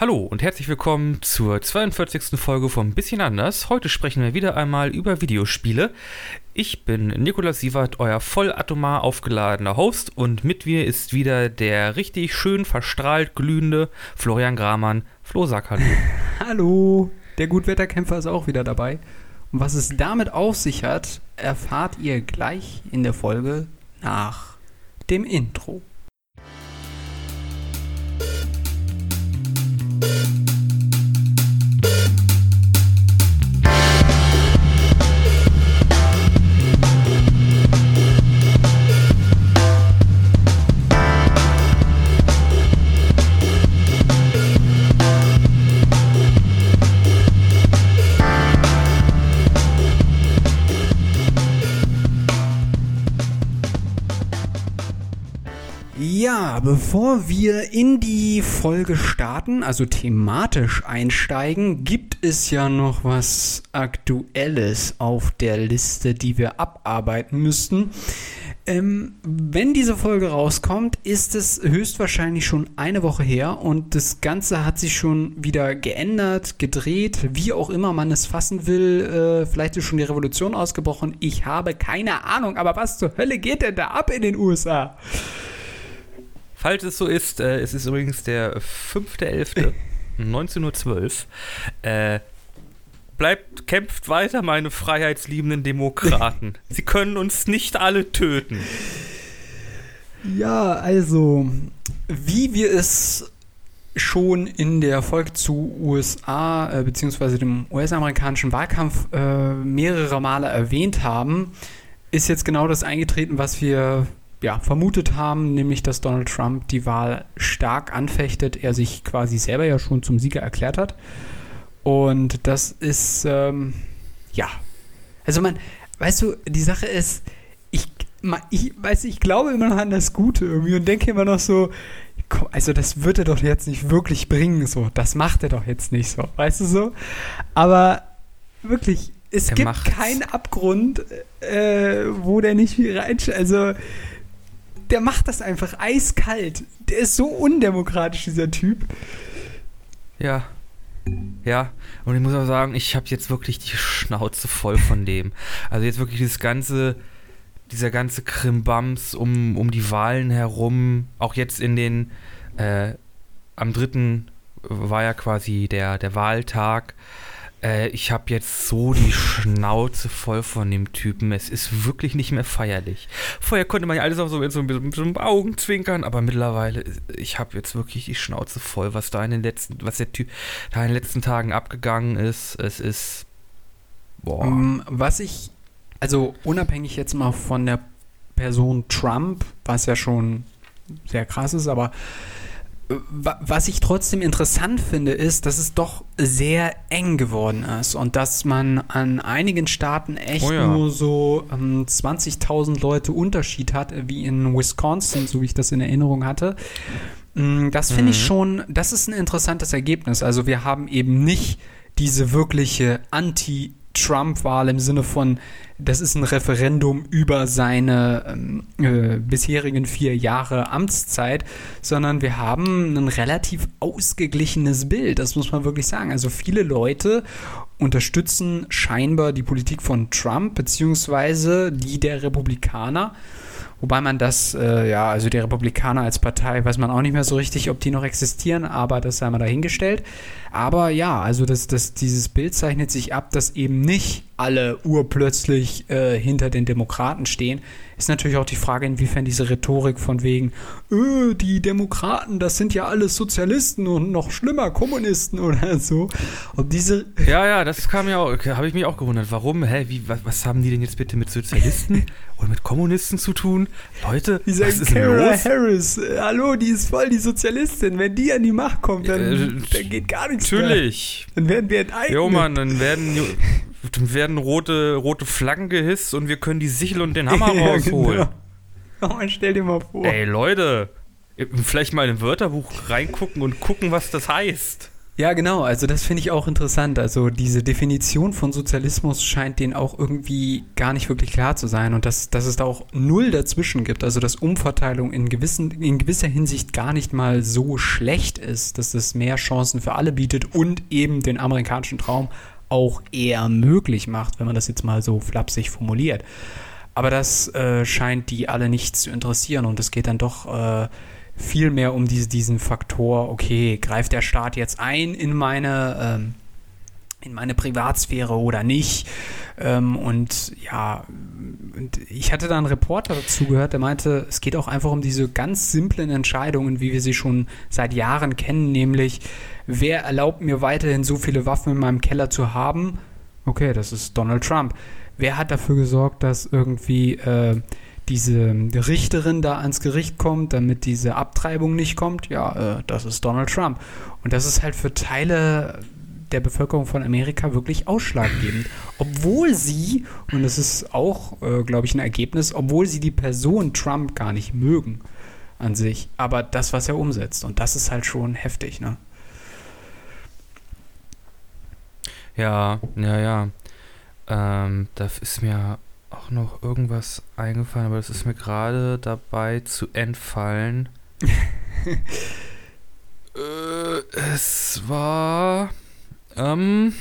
Hallo und herzlich willkommen zur 42. Folge von Bisschen anders. Heute sprechen wir wieder einmal über Videospiele. Ich bin Nikolaus Sievert, euer vollatomar aufgeladener Host und mit mir ist wieder der richtig schön verstrahlt glühende Florian Gramann. Flo, sag hallo. hallo, der Gutwetterkämpfer ist auch wieder dabei. Und was es damit auf sich hat, erfahrt ihr gleich in der Folge nach dem Intro. Bevor wir in die Folge starten, also thematisch einsteigen, gibt es ja noch was Aktuelles auf der Liste, die wir abarbeiten müssten. Ähm, wenn diese Folge rauskommt, ist es höchstwahrscheinlich schon eine Woche her und das Ganze hat sich schon wieder geändert, gedreht, wie auch immer man es fassen will. Äh, vielleicht ist schon die Revolution ausgebrochen. Ich habe keine Ahnung, aber was zur Hölle geht denn da ab in den USA? Falls es so ist, äh, es ist übrigens der 5.11.1912. Uhr. Äh, bleibt, kämpft weiter, meine freiheitsliebenden Demokraten. Sie können uns nicht alle töten. Ja, also, wie wir es schon in der Folge zu USA äh, bzw. dem US-amerikanischen Wahlkampf äh, mehrere Male erwähnt haben, ist jetzt genau das eingetreten, was wir ja, vermutet haben, nämlich dass Donald Trump die Wahl stark anfechtet, er sich quasi selber ja schon zum Sieger erklärt hat. Und das ist, ähm, ja. Also man, weißt du, die Sache ist, ich, ich weiß, ich glaube immer noch an das Gute irgendwie und denke immer noch so, komm, also das wird er doch jetzt nicht wirklich bringen, so, das macht er doch jetzt nicht so, weißt du so? Aber wirklich, es er gibt macht's. keinen Abgrund, äh, wo der nicht viel rein, also der macht das einfach eiskalt. Der ist so undemokratisch, dieser Typ. Ja. Ja, und ich muss auch sagen, ich habe jetzt wirklich die Schnauze voll von dem. Also jetzt wirklich dieses ganze, dieser ganze Krimbams um, um die Wahlen herum, auch jetzt in den, äh, am 3. war ja quasi der, der Wahltag. Äh, ich habe jetzt so die Schnauze voll von dem Typen. Es ist wirklich nicht mehr feierlich. Vorher konnte man ja alles auch so mit so, mit so einem Augenzwinkern, aber mittlerweile, ich habe jetzt wirklich die Schnauze voll, was da in den letzten, was der Typ da in den letzten Tagen abgegangen ist. Es ist. Boah. Um, was ich, also unabhängig jetzt mal von der Person Trump, was ja schon sehr krass ist, aber was ich trotzdem interessant finde, ist, dass es doch sehr eng geworden ist und dass man an einigen Staaten echt oh ja. nur so ähm, 20.000 Leute Unterschied hat, wie in Wisconsin, so wie ich das in Erinnerung hatte. Mm, das finde mhm. ich schon, das ist ein interessantes Ergebnis. Also wir haben eben nicht diese wirkliche Anti- Trump-Wahl im Sinne von, das ist ein Referendum über seine ähm, äh, bisherigen vier Jahre Amtszeit, sondern wir haben ein relativ ausgeglichenes Bild, das muss man wirklich sagen. Also viele Leute unterstützen scheinbar die Politik von Trump beziehungsweise die der Republikaner. Wobei man das, äh, ja, also die Republikaner als Partei, weiß man auch nicht mehr so richtig, ob die noch existieren, aber das sei mal dahingestellt. Aber ja, also das, das, dieses Bild zeichnet sich ab, dass eben nicht alle urplötzlich äh, hinter den Demokraten stehen, ist natürlich auch die Frage, inwiefern diese Rhetorik von wegen, öh, die Demokraten, das sind ja alles Sozialisten und noch schlimmer, Kommunisten oder so. Ob diese. Ja, ja, das kam ja auch, habe ich mich auch gewundert. Warum? Hä, wie, was, was haben die denn jetzt bitte mit Sozialisten oder mit Kommunisten zu tun? Leute, die sagen, was ist Cara los? Harris, äh, hallo, die ist voll die Sozialistin. Wenn die an die Macht kommt, dann, äh, dann geht gar nichts Natürlich. Mehr. Dann werden wir enteignet. Jo, Mann, dann werden werden rote, rote Flaggen gehisst und wir können die Sichel und den Hammer rausholen. genau. oh, stell dir mal vor. Ey, Leute, vielleicht mal in ein Wörterbuch reingucken und gucken, was das heißt. Ja, genau. Also das finde ich auch interessant. Also diese Definition von Sozialismus scheint denen auch irgendwie gar nicht wirklich klar zu sein und dass, dass es da auch null dazwischen gibt. Also dass Umverteilung in, gewissen, in gewisser Hinsicht gar nicht mal so schlecht ist, dass es mehr Chancen für alle bietet und eben den amerikanischen Traum auch eher möglich macht, wenn man das jetzt mal so flapsig formuliert. Aber das äh, scheint die alle nicht zu interessieren und es geht dann doch äh, viel mehr um diese, diesen Faktor, okay, greift der Staat jetzt ein in meine, ähm, in meine Privatsphäre oder nicht? Ähm, und ja, und ich hatte da einen Reporter dazu gehört, der meinte, es geht auch einfach um diese ganz simplen Entscheidungen, wie wir sie schon seit Jahren kennen, nämlich, wer erlaubt mir weiterhin so viele Waffen in meinem Keller zu haben? Okay, das ist Donald Trump. Wer hat dafür gesorgt, dass irgendwie äh, diese Richterin da ans Gericht kommt, damit diese Abtreibung nicht kommt, ja, äh, das ist Donald Trump. Und das ist halt für Teile der Bevölkerung von Amerika wirklich ausschlaggebend. Obwohl sie, und das ist auch, äh, glaube ich, ein Ergebnis, obwohl sie die Person Trump gar nicht mögen an sich, aber das, was er umsetzt. Und das ist halt schon heftig, ne? Ja, ja, ja. Ähm, da ist mir auch noch irgendwas eingefallen, aber das ist mir gerade dabei zu entfallen. äh, es war ähm,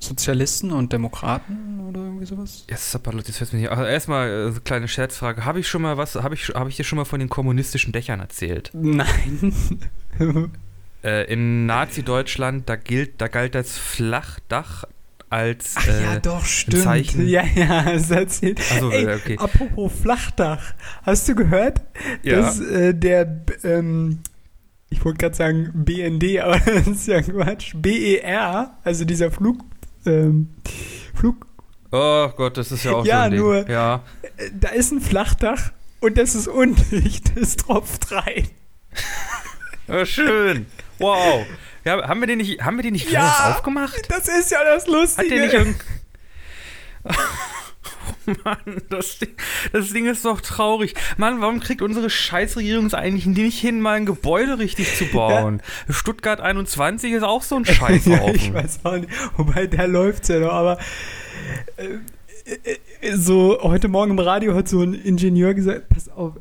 Sozialisten und Demokraten oder irgendwie sowas? Yes, jetzt fällt mir nicht. Also erstmal äh, kleine Scherzfrage. Habe ich schon mal was, habe ich, hab ich dir schon mal von den kommunistischen Dächern erzählt? Nein. äh, in Nazi-Deutschland, da gilt, da galt das Flachdach als Ach äh, ja, doch, stimmt. Zeichen. Ja, ja, hast erzählt. Also, Ey, okay. Apropos Flachdach, hast du gehört, ja. dass äh, der, ähm, ich wollte gerade sagen BND, aber das ist ja Quatsch, BER, also dieser Flug, ähm, Flug. Oh Gott, das ist ja auch ja, so ein nur, Ding. Ja, äh, da ist ein Flachdach und das ist undicht, es tropft rein. Oh, schön. Wow. Ja, haben wir den nicht, haben wir den nicht ja, aufgemacht? Das ist ja das Lustige. Hat der nicht irgend oh Mann, das Ding, das Ding ist doch traurig. Mann, warum kriegt unsere Scheißregierung es eigentlich nicht hin, mal ein Gebäude richtig zu bauen? Ja. Stuttgart 21 ist auch so ein Scheißhaufen. ja, ich weiß auch nicht. Wobei, der läuft ja noch, aber äh, äh, so heute Morgen im Radio hat so ein Ingenieur gesagt, pass auf,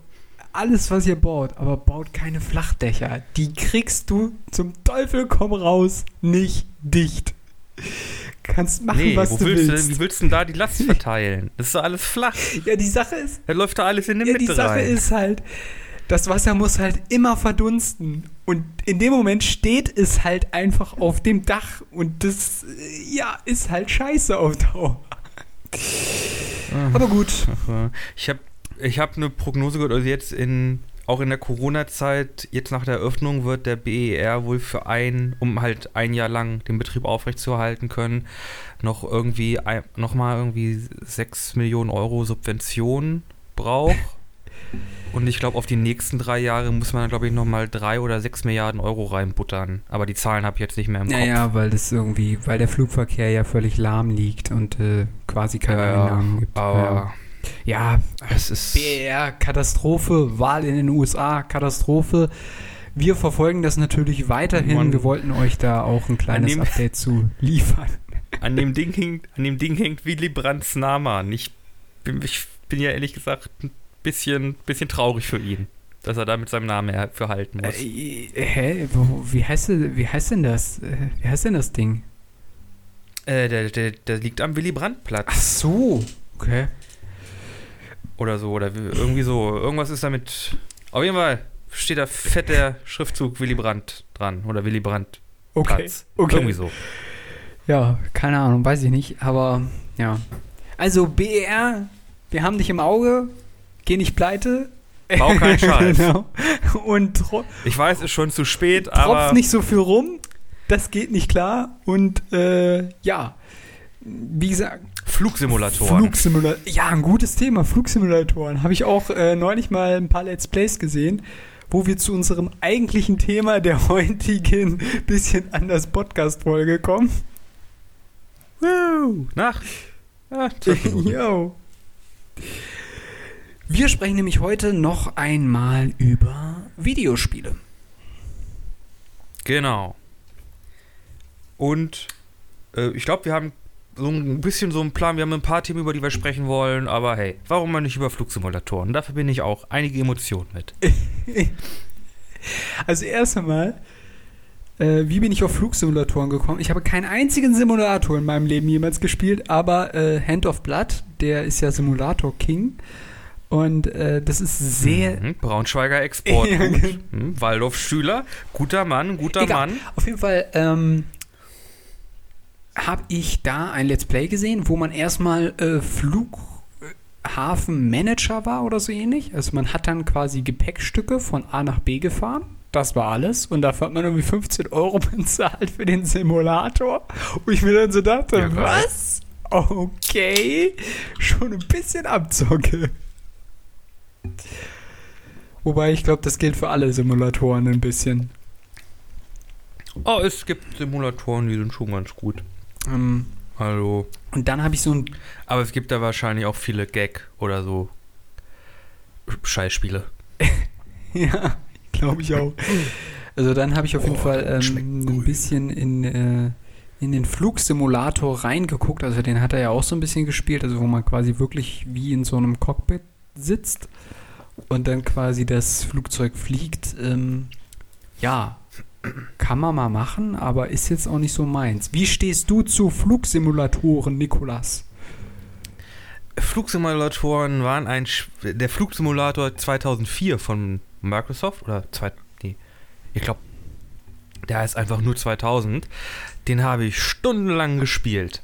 alles, was ihr baut, aber baut keine Flachdächer. Die kriegst du zum Teufel komm raus nicht dicht. Kannst machen, nee, was du willst. willst. Du, wie willst du denn da die Last verteilen? Das ist doch alles flach. Ja, die Sache ist. Da läuft da alles in der ja, Mitte Die Sache rein. ist halt, das Wasser muss halt immer verdunsten. Und in dem Moment steht es halt einfach auf dem Dach. Und das, ja, ist halt scheiße auf Dauer. Aber gut. Ich habe ich habe eine Prognose gehört, also jetzt in auch in der Corona-Zeit, jetzt nach der Eröffnung, wird der BER wohl für ein, um halt ein Jahr lang den Betrieb aufrechtzuerhalten können, noch irgendwie nochmal irgendwie 6 Millionen Euro Subventionen braucht. Und ich glaube, auf die nächsten drei Jahre muss man, glaube ich, nochmal drei oder sechs Milliarden Euro reinbuttern. Aber die Zahlen habe ich jetzt nicht mehr im Kopf. Naja, weil das irgendwie, weil der Flugverkehr ja völlig lahm liegt und äh, quasi keine ja, Einnahmen gibt. Aber ja. Ja, es ist. BR, Katastrophe, Wahl in den USA, Katastrophe. Wir verfolgen das natürlich weiterhin. Mann. Wir wollten euch da auch ein kleines dem, Update zu liefern. An dem Ding hängt, an dem Ding hängt Willy Brandts Name Ich bin, ich bin ja ehrlich gesagt ein bisschen, bisschen traurig für ihn, dass er da mit seinem Namen verhalten muss. Äh, hä? Wie heißt, wie heißt denn das? Äh, wie heißt denn das Ding? Äh, der, der, der liegt am Willy Brandt Platz. Ach so, okay. Oder so, oder irgendwie so. Irgendwas ist damit. Auf jeden Fall steht da fett der Schriftzug Willy Brandt dran. Oder Willy Brandt. Okay. Platz. okay. Irgendwie so. Ja, keine Ahnung, weiß ich nicht. Aber ja. Also BER, wir haben dich im Auge. Geh nicht pleite. Bau keinen Scheiß. genau. Und ich weiß, es ist schon zu spät, aber. Tropf nicht so viel rum. Das geht nicht klar. Und äh, ja, wie gesagt, Flugsimulatoren. Flugsimulatoren. Ja, ein gutes Thema. Flugsimulatoren. Habe ich auch äh, neulich mal ein paar Let's Plays gesehen, wo wir zu unserem eigentlichen Thema der heutigen bisschen anders Podcast-Folge kommen. Woo, nach. Ah, Yo. Wir sprechen nämlich heute noch einmal über Videospiele. Genau. Und äh, ich glaube, wir haben so ein bisschen so einen Plan. Wir haben ein paar Themen, über die wir sprechen wollen. Aber hey, warum mal nicht über Flugsimulatoren? Dafür bin ich auch einige Emotionen mit. also erst einmal, äh, wie bin ich auf Flugsimulatoren gekommen? Ich habe keinen einzigen Simulator in meinem Leben jemals gespielt, aber äh, Hand of Blood, der ist ja Simulator King. Und äh, das ist sehr. Mhm, Braunschweiger Export. ja, genau. mhm, Waldorf Schüler, guter Mann, guter Egal. Mann. Auf jeden Fall ähm, habe ich da ein Let's Play gesehen, wo man erstmal äh, Flughafenmanager war oder so ähnlich. Also man hat dann quasi Gepäckstücke von A nach B gefahren. Das war alles. Und dafür hat man irgendwie 15 Euro bezahlt für den Simulator. Wo ich mir dann so dachte, ja, was? Okay. Schon ein bisschen Abzocke. Wobei ich glaube, das gilt für alle Simulatoren ein bisschen. Oh, es gibt Simulatoren, die sind schon ganz gut. Ähm, also. Und dann habe ich so ein. Aber es gibt da wahrscheinlich auch viele Gag oder so Scheißspiele. ja, glaube ich auch. Also dann habe ich auf jeden oh, Fall ähm, ein bisschen in, äh, in den Flugsimulator reingeguckt. Also den hat er ja auch so ein bisschen gespielt, also wo man quasi wirklich wie in so einem Cockpit sitzt und dann quasi das Flugzeug fliegt. Ähm, ja, kann man mal machen, aber ist jetzt auch nicht so meins. Wie stehst du zu Flugsimulatoren, Nikolas? Flugsimulatoren waren ein. Der Flugsimulator 2004 von Microsoft, oder zwei, nee, ich glaube, der heißt einfach nur 2000. Den habe ich stundenlang gespielt.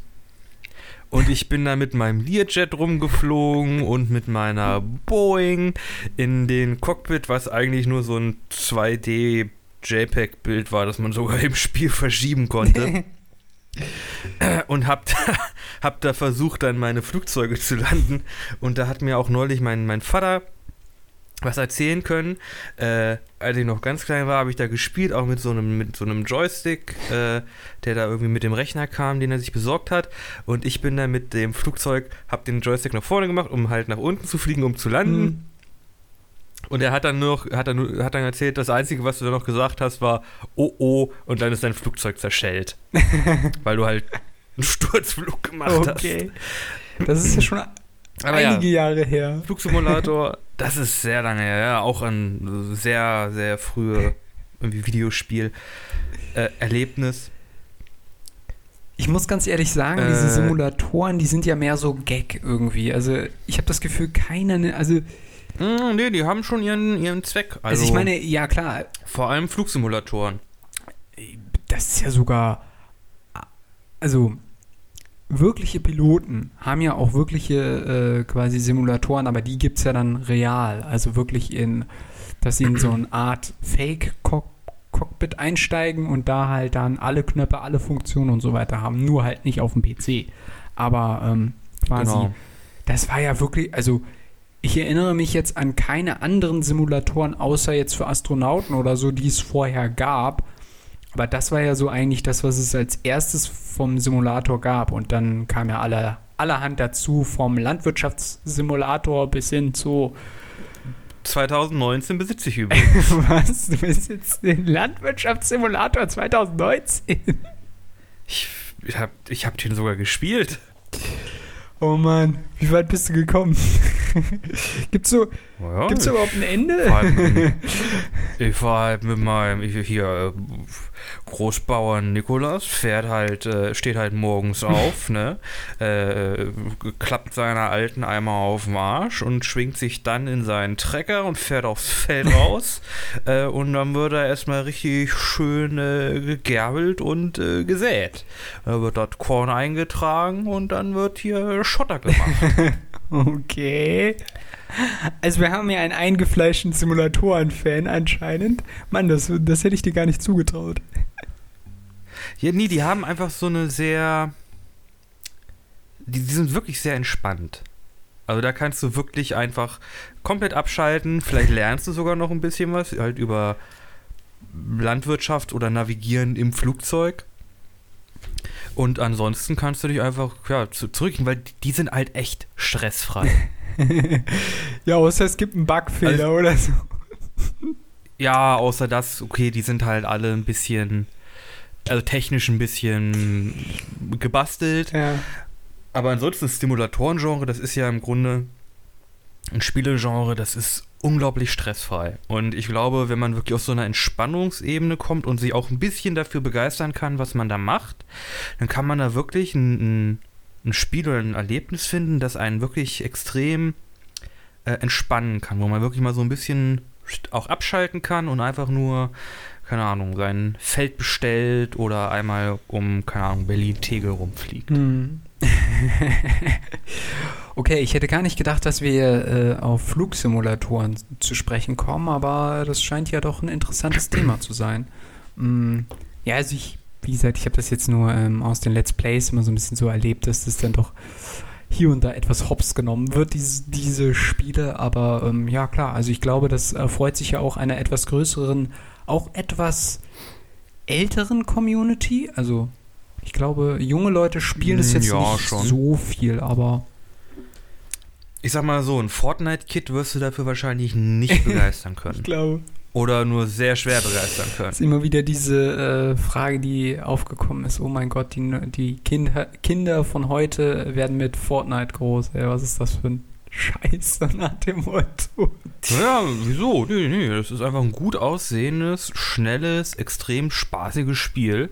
Und ich bin da mit meinem Learjet rumgeflogen und mit meiner Boeing in den Cockpit, was eigentlich nur so ein 2D JPEG-Bild war, das man sogar im Spiel verschieben konnte. und hab da, hab da versucht, dann meine Flugzeuge zu landen. Und da hat mir auch neulich mein, mein Vater was erzählen können. Äh, als ich noch ganz klein war, habe ich da gespielt, auch mit so einem, mit so einem Joystick, äh, der da irgendwie mit dem Rechner kam, den er sich besorgt hat. Und ich bin dann mit dem Flugzeug, habe den Joystick nach vorne gemacht, um halt nach unten zu fliegen, um zu landen. Mhm. Und er hat dann nur, hat dann, hat dann erzählt, das Einzige, was du da noch gesagt hast, war oh oh, und dann ist dein Flugzeug zerschellt. weil du halt einen Sturzflug gemacht okay. hast. Das ist ja schon aber einige ja, Jahre her. Flugsimulator, das ist sehr lange her, ja. Auch ein sehr, sehr frühe Videospiel-Erlebnis. Äh, ich muss ganz ehrlich sagen, äh, diese Simulatoren, die sind ja mehr so Gag irgendwie. Also ich habe das Gefühl, keiner, ne, also mm, nee, die haben schon ihren, ihren Zweck. Also, also ich meine, ja klar. Vor allem Flugsimulatoren. Das ist ja sogar, also wirkliche Piloten haben ja auch wirkliche äh, quasi Simulatoren, aber die gibt es ja dann real. Also wirklich in, dass sie in so eine Art Fake-Cockpit einsteigen und da halt dann alle Knöpfe, alle Funktionen und so weiter haben. Nur halt nicht auf dem PC. Aber ähm, quasi, genau. das war ja wirklich, also ich erinnere mich jetzt an keine anderen Simulatoren, außer jetzt für Astronauten oder so, die es vorher gab, aber das war ja so eigentlich das, was es als erstes vom Simulator gab. Und dann kam ja alle, allerhand dazu, vom Landwirtschaftssimulator bis hin zu 2019 besitze ich übrigens. Was? Du besitzt den Landwirtschaftssimulator 2019? Ich, habe ich hab den sogar gespielt. Oh Mann, wie weit bist du gekommen? gibt's so, ja, gibt's überhaupt ein Ende? ich war halt mit meinem, ich, hier, Großbauern Nikolas fährt halt, äh, steht halt morgens auf, ne, äh, klappt seiner alten Eimer auf den Arsch und schwingt sich dann in seinen Trecker und fährt aufs Feld raus äh, und dann wird er erstmal richtig schön äh, gegerbelt und äh, gesät. Da wird dort Korn eingetragen und dann wird hier Schotter gemacht. okay. Also wir haben ja einen eingefleischten Simulatoren-Fan anscheinend. Mann, das, das hätte ich dir gar nicht zugetraut. Ja, nee, die haben einfach so eine sehr. Die, die sind wirklich sehr entspannt. Also da kannst du wirklich einfach komplett abschalten. Vielleicht lernst du sogar noch ein bisschen was, halt über Landwirtschaft oder Navigieren im Flugzeug. Und ansonsten kannst du dich einfach ja, zurückgehen, weil die sind halt echt stressfrei. ja, außer es gibt einen Bugfehler also, oder so. Ja, außer das, okay, die sind halt alle ein bisschen also technisch ein bisschen gebastelt. Ja. Aber ansonsten das Stimulatoren-Genre, das ist ja im Grunde ein Spielegenre, das ist unglaublich stressfrei. Und ich glaube, wenn man wirklich auf so einer Entspannungsebene kommt und sich auch ein bisschen dafür begeistern kann, was man da macht, dann kann man da wirklich ein, ein, ein Spiel oder ein Erlebnis finden, das einen wirklich extrem äh, entspannen kann, wo man wirklich mal so ein bisschen auch abschalten kann und einfach nur, keine Ahnung, sein Feld bestellt oder einmal um, keine Ahnung, Berlin-Tegel rumfliegt. Hm. okay, ich hätte gar nicht gedacht, dass wir äh, auf Flugsimulatoren zu sprechen kommen, aber das scheint ja doch ein interessantes Thema zu sein. Hm, ja, also ich, wie gesagt, ich habe das jetzt nur ähm, aus den Let's Plays immer so ein bisschen so erlebt, dass das dann doch hier und da etwas hops genommen wird, diese, diese Spiele. Aber ähm, ja, klar, also ich glaube, das erfreut sich ja auch einer etwas größeren, auch etwas älteren Community. Also ich glaube, junge Leute spielen es jetzt ja, nicht schon. so viel, aber. Ich sag mal so, ein Fortnite-Kit wirst du dafür wahrscheinlich nicht begeistern können. ich glaube. Oder nur sehr schwer begeistern können. Das ist immer wieder diese äh, Frage, die aufgekommen ist. Oh mein Gott, die, die Kinder, Kinder von heute werden mit Fortnite groß. Ey, was ist das für ein Scheiß nach dem Motto? Ja, wieso? Nee, nee, das ist einfach ein gut aussehendes, schnelles, extrem spaßiges Spiel,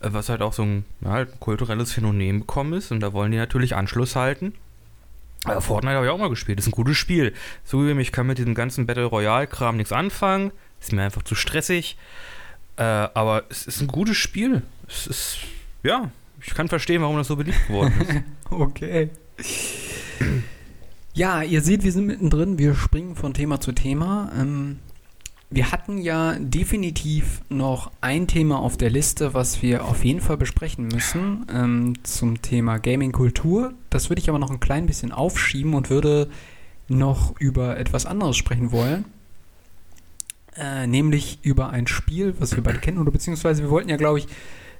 äh, was halt auch so ein, ja, halt ein kulturelles Phänomen bekommen ist. Und da wollen die natürlich Anschluss halten. Aber Fortnite habe ich auch mal gespielt. Das ist ein gutes Spiel. Zugegeben, ich kann mit diesem ganzen Battle Royale-Kram nichts anfangen. Ist mir einfach zu stressig. Äh, aber es ist ein gutes Spiel. Es ist, ja, ich kann verstehen, warum das so beliebt geworden ist. okay. Ja, ihr seht, wir sind mittendrin. Wir springen von Thema zu Thema. Ähm, wir hatten ja definitiv noch ein Thema auf der Liste, was wir auf jeden Fall besprechen müssen ähm, zum Thema Gaming-Kultur. Das würde ich aber noch ein klein bisschen aufschieben und würde noch über etwas anderes sprechen wollen. Äh, nämlich über ein Spiel, was wir beide kennen, oder beziehungsweise wir wollten ja, glaube ich,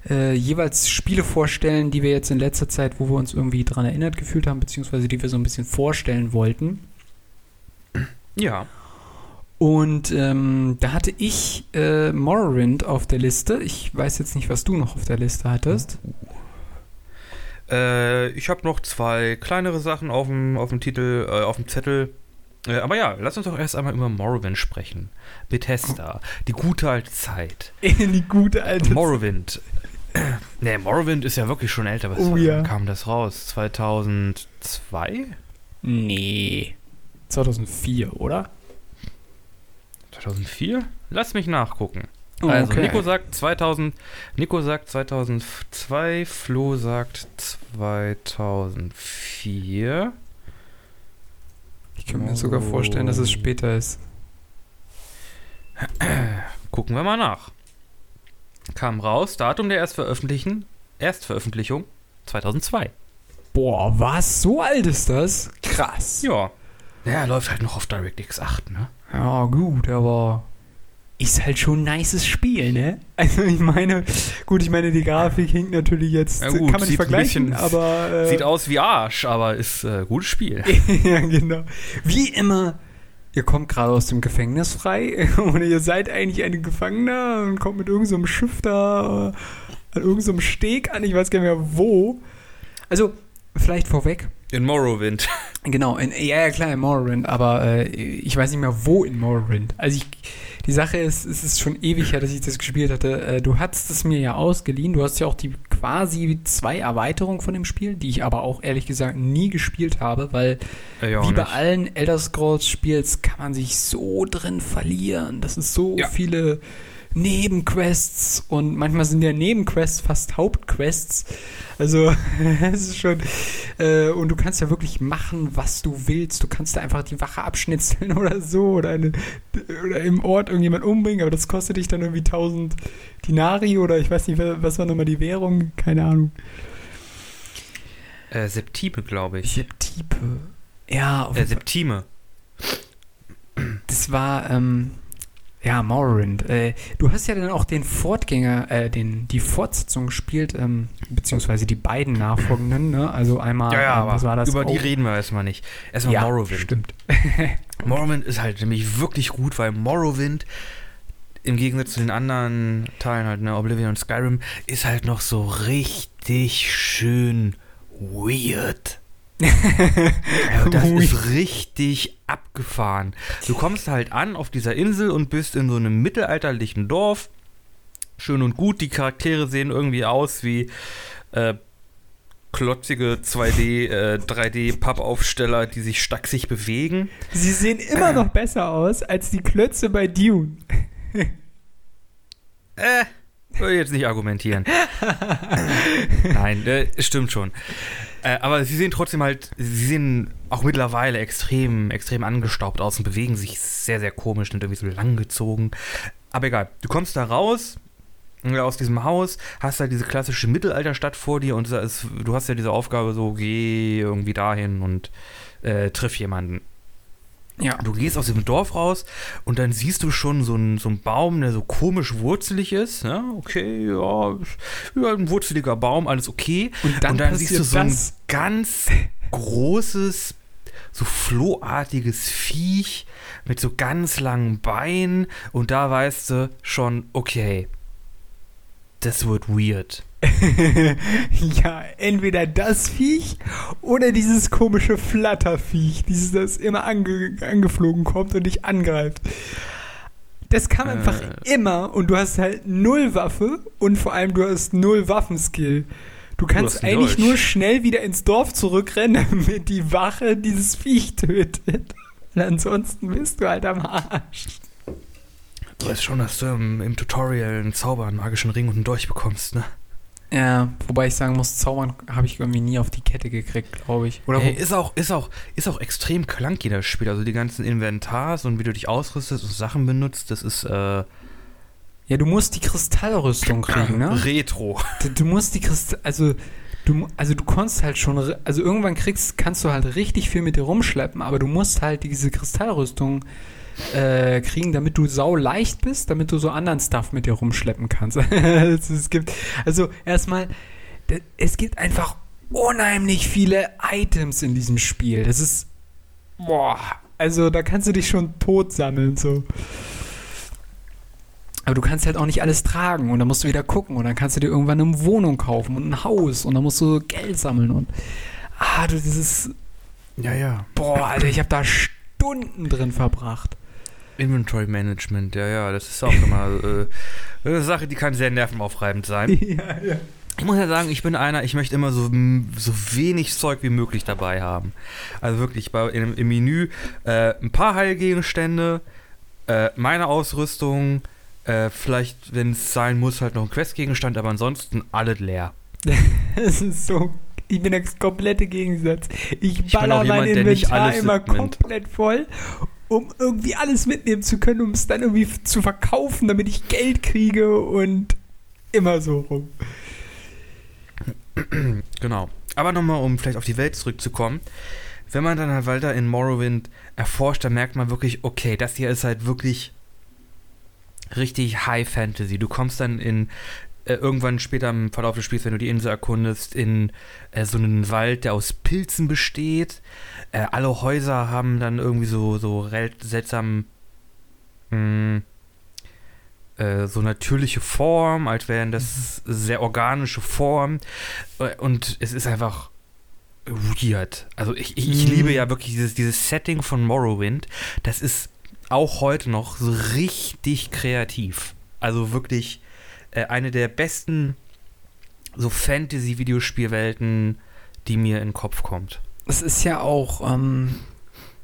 äh, jeweils Spiele vorstellen, die wir jetzt in letzter Zeit, wo wir uns irgendwie dran erinnert gefühlt haben, beziehungsweise die wir so ein bisschen vorstellen wollten. Ja. Und ähm, da hatte ich äh, Morrowind auf der Liste. Ich weiß jetzt nicht, was du noch auf der Liste hattest. Äh, ich habe noch zwei kleinere Sachen auf dem, auf dem Titel, äh, auf dem Zettel. Äh, aber ja, lass uns doch erst einmal über Morrowind sprechen. Bethesda, die gute alte Zeit. die gute alte Morrowind. ne, Morrowind ist ja wirklich schon älter. Was oh, ja. kam das raus? 2002? Nee. 2004, oder? 2004? Lass mich nachgucken. Oh, also, okay. Nico sagt 2000, Nico sagt 2002, Flo sagt 2004. Ich kann mir oh. sogar vorstellen, dass es später ist. Gucken wir mal nach. Kam raus, Datum der Erstveröffentlichen, Erstveröffentlichung 2002. Boah, was? So alt ist das? Krass. Ja. Ja, läuft halt noch auf DirectX 8, ne? Ja, gut, aber ist halt schon ein nices Spiel, ne? Also ich meine, gut, ich meine, die Grafik hinkt natürlich jetzt, ja, gut, kann man nicht vergleichen, bisschen, aber... Äh, sieht aus wie Arsch, aber ist ein äh, gutes Spiel. ja, genau. Wie immer, ihr kommt gerade aus dem Gefängnis frei oder ihr seid eigentlich ein Gefangener und kommt mit irgendeinem so Schiff da an irgendeinem so Steg an, ich weiß gar nicht mehr wo. Also, vielleicht vorweg, in Morrowind. Genau, in, ja, ja, klar, in Morrowind, aber äh, ich weiß nicht mehr, wo in Morrowind. Also ich, die Sache ist, es ist schon ewig her, dass ich das gespielt hatte. Äh, du hattest es mir ja ausgeliehen. Du hast ja auch die quasi zwei Erweiterungen von dem Spiel, die ich aber auch ehrlich gesagt nie gespielt habe, weil ja, wie bei allen Elder Scrolls Spiels kann man sich so drin verlieren. Das ist so ja. viele Nebenquests und manchmal sind ja Nebenquests fast Hauptquests. Also es ist schon äh, und du kannst ja wirklich machen, was du willst. Du kannst da einfach die Wache abschnitzeln oder so oder, eine, oder im Ort irgendjemand umbringen, aber das kostet dich dann irgendwie 1000 Dinari oder ich weiß nicht, was war nochmal die Währung, keine Ahnung. Äh, Septime, glaube ich. Septime. Ja. Auf äh, Septime. Das war, ähm, ja, Morrowind. Äh, du hast ja dann auch den Fortgänger, äh, den, die Fortsetzung gespielt, ähm, beziehungsweise die beiden nachfolgenden, ne? Also einmal, ja, ja, ähm, was war das? Über die reden wir erstmal nicht. Erstmal ja, Morrowind. Stimmt. Morrowind ist halt nämlich wirklich gut, weil Morrowind im Gegensatz zu den anderen Teilen halt, ne, Oblivion und Skyrim, ist halt noch so richtig schön weird. das ist richtig abgefahren. Du kommst halt an auf dieser Insel und bist in so einem mittelalterlichen Dorf. Schön und gut, die Charaktere sehen irgendwie aus wie äh, klotzige 2D, äh, 3D-Pappaufsteller, die sich stacksig bewegen. Sie sehen immer äh. noch besser aus als die Klötze bei Dune. äh, ich jetzt nicht argumentieren. Nein, äh, stimmt schon. Äh, aber sie sehen trotzdem halt, sie sehen auch mittlerweile extrem, extrem angestaubt aus und bewegen sich sehr, sehr komisch, sind irgendwie so langgezogen. Aber egal, du kommst da raus, aus diesem Haus, hast halt diese klassische Mittelalterstadt vor dir und ist, du hast ja diese Aufgabe so, geh irgendwie dahin und äh, triff jemanden. Ja. Du gehst aus dem Dorf raus und dann siehst du schon so einen, so einen Baum, der so komisch wurzelig ist. Ja, okay, ja, ja, ein wurzeliger Baum, alles okay. Und dann, und dann siehst du so ein ganz großes, so flohartiges Viech mit so ganz langen Beinen und da weißt du schon, okay, das wird weird. ja, entweder das Viech oder dieses komische Flatterviech, dieses, das immer ange angeflogen kommt und dich angreift. Das kam äh. einfach immer und du hast halt null Waffe und vor allem du hast null Waffenskill. Du kannst du eigentlich Deutsch. nur schnell wieder ins Dorf zurückrennen, damit die Wache dieses Viech tötet. Und ansonsten bist du halt am Arsch. Du weißt schon, dass du im, im Tutorial einen Zauber, einen magischen Ring und einen Dolch bekommst, ne? Ja, wobei ich sagen muss, Zaubern habe ich irgendwie nie auf die Kette gekriegt, glaube ich. Oder hey, ist auch, ist auch, ist auch extrem clunky das Spiel. Also die ganzen Inventars und wie du dich ausrüstest und Sachen benutzt, das ist äh Ja, du musst die Kristallrüstung kriegen, ne? Retro. Du, du musst die Kristall, also du, also du konntest halt schon, also irgendwann kriegst, kannst du halt richtig viel mit dir rumschleppen, aber du musst halt diese Kristallrüstung äh, kriegen, damit du sau leicht bist, damit du so anderen Stuff mit dir rumschleppen kannst. es gibt, also erstmal, es gibt einfach unheimlich viele Items in diesem Spiel. Das ist, boah, also da kannst du dich schon tot sammeln, so. Aber du kannst halt auch nicht alles tragen und dann musst du wieder gucken und dann kannst du dir irgendwann eine Wohnung kaufen und ein Haus und dann musst du Geld sammeln und ah, du dieses ja, ja. Boah, Alter, ich habe da Stunden drin verbracht. Inventory Management, ja, ja, das ist auch immer äh, eine Sache, die kann sehr nervenaufreibend sein. Ja, ja. Ich muss ja sagen, ich bin einer, ich möchte immer so, so wenig Zeug wie möglich dabei haben. Also wirklich bei, im, im Menü äh, ein paar Heilgegenstände, äh, meine Ausrüstung, äh, vielleicht, wenn es sein muss, halt noch ein Questgegenstand, aber ansonsten alles leer. das ist so ich bin der komplette Gegensatz. Ich baller ich mein Inventar immer komplett voll um irgendwie alles mitnehmen zu können, um es dann irgendwie zu verkaufen, damit ich Geld kriege und immer so rum. Genau. Aber nochmal, um vielleicht auf die Welt zurückzukommen. Wenn man dann halt weiter in Morrowind erforscht, dann merkt man wirklich, okay, das hier ist halt wirklich richtig High Fantasy. Du kommst dann in äh, irgendwann später im Verlauf des Spiels, wenn du die Insel erkundest, in äh, so einen Wald, der aus Pilzen besteht. Äh, alle Häuser haben dann irgendwie so, so seltsam mh, äh, so natürliche Form, als wären das mhm. sehr organische Form. Äh, und es ist einfach weird. Also ich, ich, ich mhm. liebe ja wirklich dieses, dieses Setting von Morrowind. Das ist auch heute noch so richtig kreativ. Also wirklich äh, eine der besten so Fantasy-Videospielwelten, die mir in den Kopf kommt. Es ist ja auch, ähm,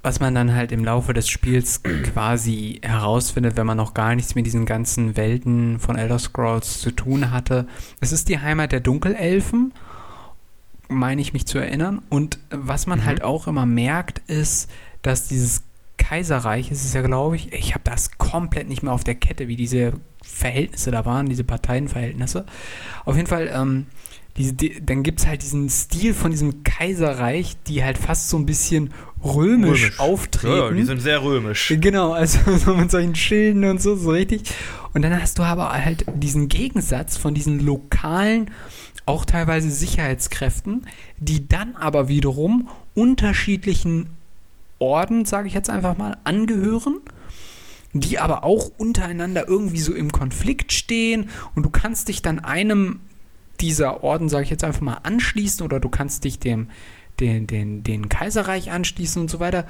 was man dann halt im Laufe des Spiels quasi herausfindet, wenn man noch gar nichts mit diesen ganzen Welten von Elder Scrolls zu tun hatte. Es ist die Heimat der Dunkelelfen, meine ich mich zu erinnern. Und was man mhm. halt auch immer merkt, ist, dass dieses Kaiserreich, ist es ja, glaube ich, ich habe das komplett nicht mehr auf der Kette, wie diese Verhältnisse da waren, diese Parteienverhältnisse. Auf jeden Fall, ähm, die, dann gibt es halt diesen Stil von diesem Kaiserreich, die halt fast so ein bisschen römisch, römisch. auftreten. Ja, die sind sehr römisch. Genau, also so mit solchen Schilden und so, so richtig. Und dann hast du aber halt diesen Gegensatz von diesen lokalen, auch teilweise Sicherheitskräften, die dann aber wiederum unterschiedlichen Orden, sage ich jetzt einfach mal, angehören die aber auch untereinander irgendwie so im Konflikt stehen und du kannst dich dann einem dieser Orden, sage ich jetzt einfach mal, anschließen oder du kannst dich dem den, den, den Kaiserreich anschließen und so weiter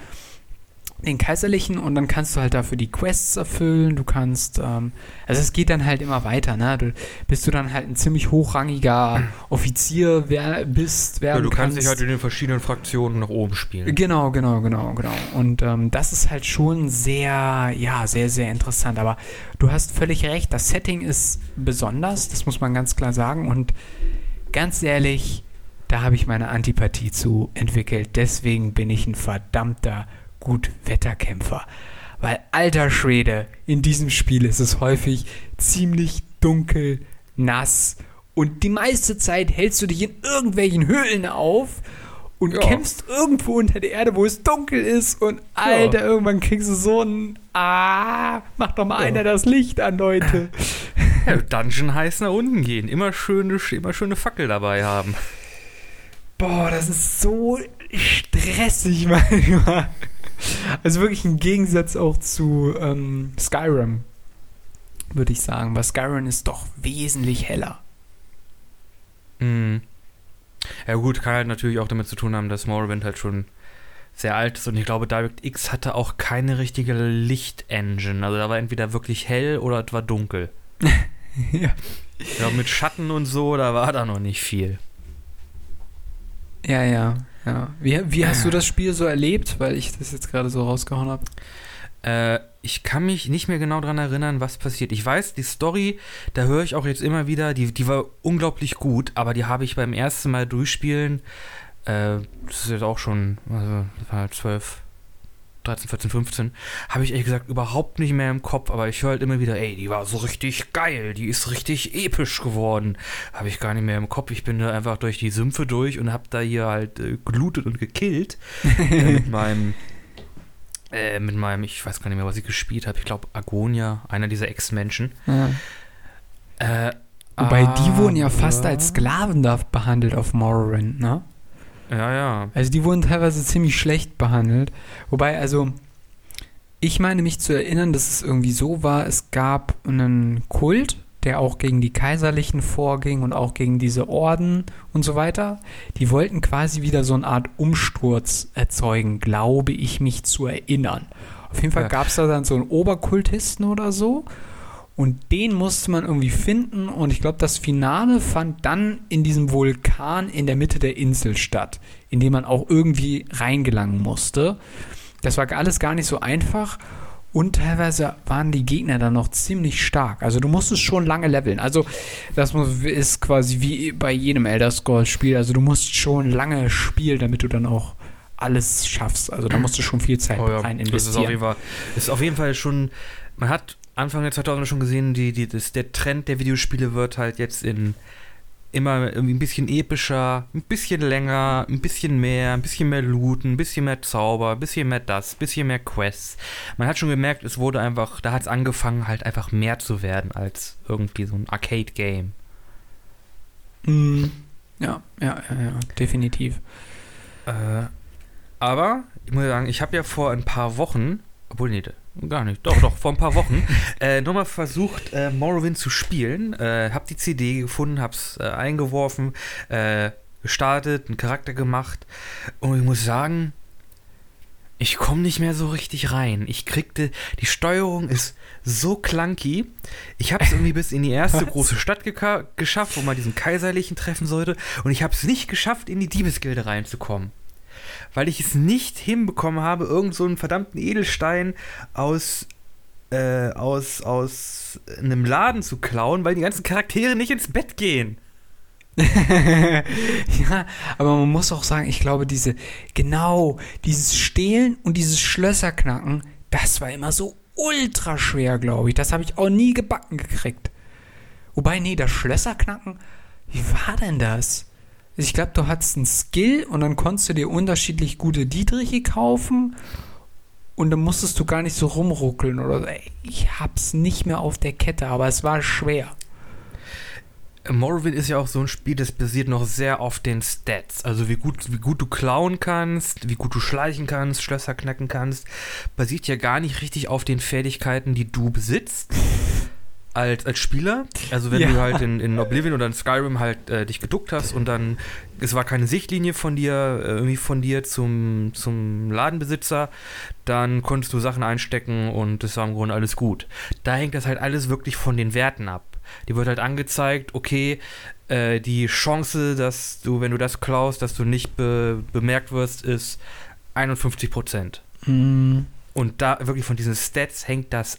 den kaiserlichen und dann kannst du halt dafür die Quests erfüllen. Du kannst, ähm, also es geht dann halt immer weiter, ne? Du, bis du dann halt ein ziemlich hochrangiger Offizier wer, bist, werden ja, du kannst. kannst dich halt in den verschiedenen Fraktionen nach oben spielen. Genau, genau, genau, genau. Und ähm, das ist halt schon sehr, ja, sehr, sehr interessant. Aber du hast völlig recht, das Setting ist besonders, das muss man ganz klar sagen. Und ganz ehrlich, da habe ich meine Antipathie zu entwickelt. Deswegen bin ich ein verdammter gut Wetterkämpfer. Weil alter Schwede, in diesem Spiel ist es häufig ziemlich dunkel, nass und die meiste Zeit hältst du dich in irgendwelchen Höhlen auf und ja. kämpfst irgendwo unter der Erde, wo es dunkel ist und Alter, ja. irgendwann kriegst du so ein Ah, mach doch mal ja. einer das Licht an, Leute. Dungeon heißt nach unten gehen. Immer schöne, immer schöne Fackel dabei haben. Boah, das ist so stressig manchmal. Also wirklich ein Gegensatz auch zu ähm, Skyrim, würde ich sagen. Weil Skyrim ist doch wesentlich heller. Mhm. Ja gut, kann halt natürlich auch damit zu tun haben, dass Morrowind halt schon sehr alt ist und ich glaube, DirectX hatte auch keine richtige Lichtengine. Also da war entweder wirklich hell oder es war dunkel. ja. Ich glaube, mit Schatten und so, da war da noch nicht viel. Ja, ja. Ja. Wie, wie hast du das Spiel so erlebt, weil ich das jetzt gerade so rausgehauen habe? Äh, ich kann mich nicht mehr genau daran erinnern, was passiert. Ich weiß, die Story, da höre ich auch jetzt immer wieder, die, die war unglaublich gut, aber die habe ich beim ersten Mal durchspielen, äh, das ist jetzt auch schon, also, das war halt zwölf, 13, 14, 15, habe ich ehrlich gesagt überhaupt nicht mehr im Kopf, aber ich höre halt immer wieder, ey, die war so richtig geil, die ist richtig episch geworden. Habe ich gar nicht mehr im Kopf. Ich bin da einfach durch die Sümpfe durch und habe da hier halt äh, gelootet und gekillt äh, mit meinem äh, mit meinem, ich weiß gar nicht mehr, was ich gespielt habe. Ich glaube Agonia, einer dieser Ex-Menschen. Ja. Äh, Wobei die wurden ja fast als Sklaven da behandelt auf Morrowind, ne? Ja, ja. Also die wurden teilweise ziemlich schlecht behandelt. Wobei, also, ich meine mich zu erinnern, dass es irgendwie so war, es gab einen Kult, der auch gegen die Kaiserlichen vorging und auch gegen diese Orden und so weiter. Die wollten quasi wieder so eine Art Umsturz erzeugen, glaube ich mich zu erinnern. Auf jeden Fall ja. gab es da dann so einen Oberkultisten oder so und den musste man irgendwie finden. Und ich glaube, das Finale fand dann in diesem Vulkan in der Mitte der Insel statt, in dem man auch irgendwie reingelangen musste. Das war alles gar nicht so einfach. Und teilweise waren die Gegner dann noch ziemlich stark. Also du musstest schon lange leveln. Also das ist quasi wie bei jedem Elder Scrolls Spiel. Also du musst schon lange spielen, damit du dann auch alles schaffst. Also da musst du schon viel Zeit oh ja, rein investieren. Das ist auf jeden Fall, ist auf jeden Fall schon. Man hat Anfang der 2000er schon gesehen, die, die, das, der Trend der Videospiele wird halt jetzt in immer irgendwie ein bisschen epischer, ein bisschen länger, ein bisschen mehr, ein bisschen mehr Looten, ein bisschen mehr Zauber, ein bisschen mehr das, ein bisschen mehr Quests. Man hat schon gemerkt, es wurde einfach, da hat es angefangen, halt einfach mehr zu werden als irgendwie so ein Arcade-Game. Mm, ja, ja, ja, ja, definitiv. Äh, aber ich muss sagen, ich habe ja vor ein paar Wochen, obwohl, nee, Gar nicht. Doch, doch, vor ein paar Wochen. äh, nochmal versucht, äh, Morrowind zu spielen. Äh, hab die CD gefunden, hab's äh, eingeworfen, äh, gestartet, einen Charakter gemacht. Und ich muss sagen, ich komme nicht mehr so richtig rein. Ich kriegte, die Steuerung ist so clunky. Ich habe es irgendwie bis in die erste große Stadt geschafft, wo man diesen Kaiserlichen treffen sollte. Und ich habe es nicht geschafft, in die Diebesgilde reinzukommen weil ich es nicht hinbekommen habe, irgend so einen verdammten Edelstein aus, äh, aus, aus einem Laden zu klauen, weil die ganzen Charaktere nicht ins Bett gehen. ja, aber man muss auch sagen, ich glaube, diese, genau, dieses Stehlen und dieses Schlösserknacken, das war immer so ultra schwer, glaube ich. Das habe ich auch nie gebacken gekriegt. Wobei, nee, das Schlösserknacken, wie war denn das? Ich glaube, du hattest einen Skill und dann konntest du dir unterschiedlich gute Dietriche kaufen und dann musstest du gar nicht so rumruckeln oder ich hab's nicht mehr auf der Kette, aber es war schwer. Morrowind ist ja auch so ein Spiel, das basiert noch sehr auf den Stats. Also wie gut, wie gut du klauen kannst, wie gut du schleichen kannst, Schlösser knacken kannst, basiert ja gar nicht richtig auf den Fertigkeiten, die du besitzt als, als Spieler. Also wenn ja. du halt in, in Oblivion oder in Skyrim halt äh, dich geduckt hast und dann, es war keine Sichtlinie von dir, äh, irgendwie von dir zum, zum Ladenbesitzer, dann konntest du Sachen einstecken und das war im Grunde alles gut. Da hängt das halt alles wirklich von den Werten ab. Die wird halt angezeigt, okay, äh, die Chance, dass du, wenn du das klaust, dass du nicht be bemerkt wirst, ist 51 Prozent. Mhm. Und da wirklich von diesen Stats hängt das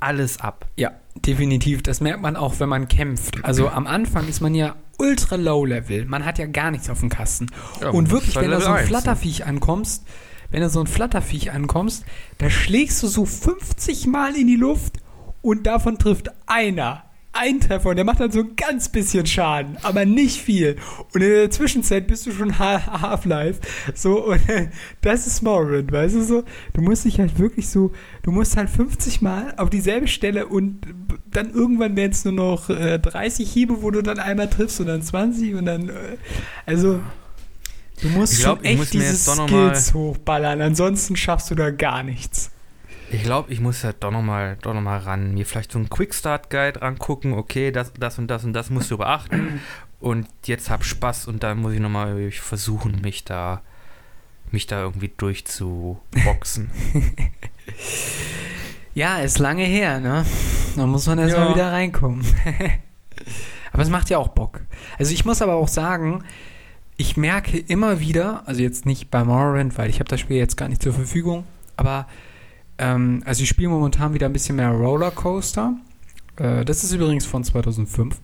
alles ab. Ja, definitiv. Das merkt man auch, wenn man kämpft. Also am Anfang ist man ja ultra low level. Man hat ja gar nichts auf dem Kasten. Ja, und wirklich, wenn du so ein 1, ne? Flatterviech ankommst, wenn du so ein Flatterviech ankommst, da schlägst du so 50 Mal in die Luft und davon trifft einer ein Treffer und der macht dann so ein ganz bisschen Schaden, aber nicht viel. Und in der Zwischenzeit bist du schon Half-Life. So, und das ist Morrowind, weißt du so? Du musst dich halt wirklich so, du musst halt 50 Mal auf dieselbe Stelle und dann irgendwann werden es nur noch äh, 30 Hiebe, wo du dann einmal triffst und dann 20 und dann, äh, also. Du musst glaub, schon echt diese Skills hochballern, ansonsten schaffst du da gar nichts. Ich glaube, ich muss ja doch nochmal noch mal ran, mir vielleicht so einen Quick-Start-Guide angucken, okay, das, das und das und das musst du beachten und jetzt hab Spaß und dann muss ich nochmal versuchen, mich da, mich da irgendwie durchzuboxen. ja, ist lange her, ne? Da muss man erstmal ja. wieder reinkommen. aber es macht ja auch Bock. Also ich muss aber auch sagen, ich merke immer wieder, also jetzt nicht bei Morrowind, weil ich habe das Spiel jetzt gar nicht zur Verfügung, aber ähm, also ich spiele momentan wieder ein bisschen mehr Rollercoaster. Äh, das ist übrigens von 2005.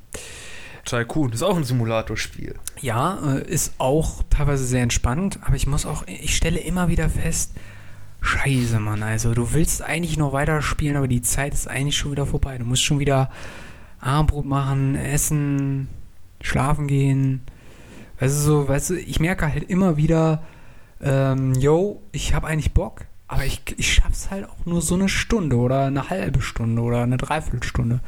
Tycoon ist auch ein Simulatorspiel. Ja, äh, ist auch teilweise sehr entspannt, aber ich muss auch, ich stelle immer wieder fest, Scheiße, Mann, also du willst eigentlich noch weiterspielen, aber die Zeit ist eigentlich schon wieder vorbei. Du musst schon wieder Armbrot machen, essen, schlafen gehen. Weißt du, so, weißt du, ich merke halt immer wieder, ähm, yo, ich habe eigentlich Bock, aber ich, ich schaff's halt auch nur so eine Stunde oder eine halbe Stunde oder eine Dreiviertelstunde.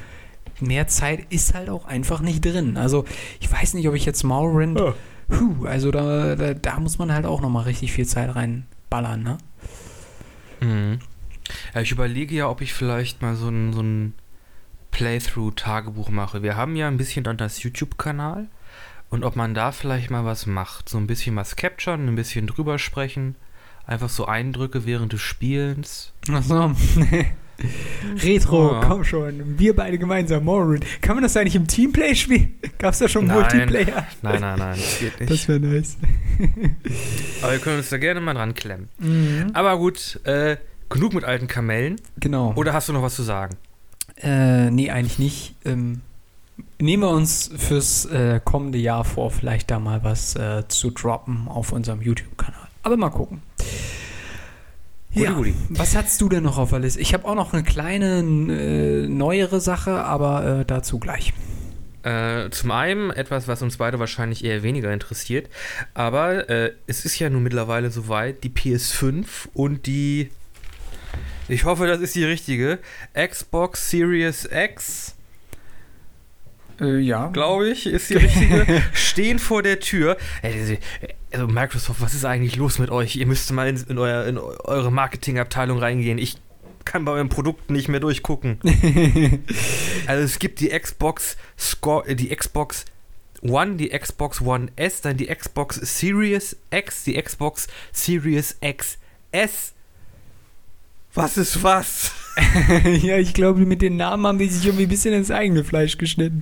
Mehr Zeit ist halt auch einfach nicht drin. Also ich weiß nicht, ob ich jetzt Morrowind. Oh. Puh, also da, da, da, muss man halt auch nochmal richtig viel Zeit reinballern, ne? Mhm. Ja, ich überlege ja, ob ich vielleicht mal so ein, so ein Playthrough-Tagebuch mache. Wir haben ja ein bisschen dann das YouTube-Kanal und ob man da vielleicht mal was macht. So ein bisschen was capturen, ein bisschen drüber sprechen. Einfach so Eindrücke während des Spielens. Ach so. Retro, ja. komm schon. Wir beide gemeinsam, Morrowind. Kann man das eigentlich im Teamplay spielen? Gab es da schon nein. Multiplayer? Nein, nein, nein, das geht nicht. Das wäre nice. Aber wir können uns da gerne mal dran klemmen. Mhm. Aber gut, äh, genug mit alten Kamellen. Genau. Oder hast du noch was zu sagen? Äh, nee, eigentlich nicht. Ähm, nehmen wir uns fürs äh, kommende Jahr vor, vielleicht da mal was äh, zu droppen auf unserem YouTube-Kanal. Aber mal gucken. Ja, was hast du denn noch auf der Liste? Ich habe auch noch eine kleine, äh, neuere Sache, aber äh, dazu gleich. Äh, zum einen etwas, was uns beide wahrscheinlich eher weniger interessiert, aber äh, es ist ja nun mittlerweile soweit, die PS5 und die, ich hoffe, das ist die richtige, Xbox Series X äh, ja. Glaube ich, ist die richtige. Stehen vor der Tür. Also Microsoft, was ist eigentlich los mit euch? Ihr müsst mal in, in, euer, in eure Marketingabteilung reingehen. Ich kann bei euren Produkten nicht mehr durchgucken. also es gibt die Xbox Score, äh, die Xbox One, die Xbox One S, dann die Xbox Series X, die Xbox Series X S. Was ist was? ja, ich glaube, mit den Namen haben die sich irgendwie ein bisschen ins eigene Fleisch geschnitten.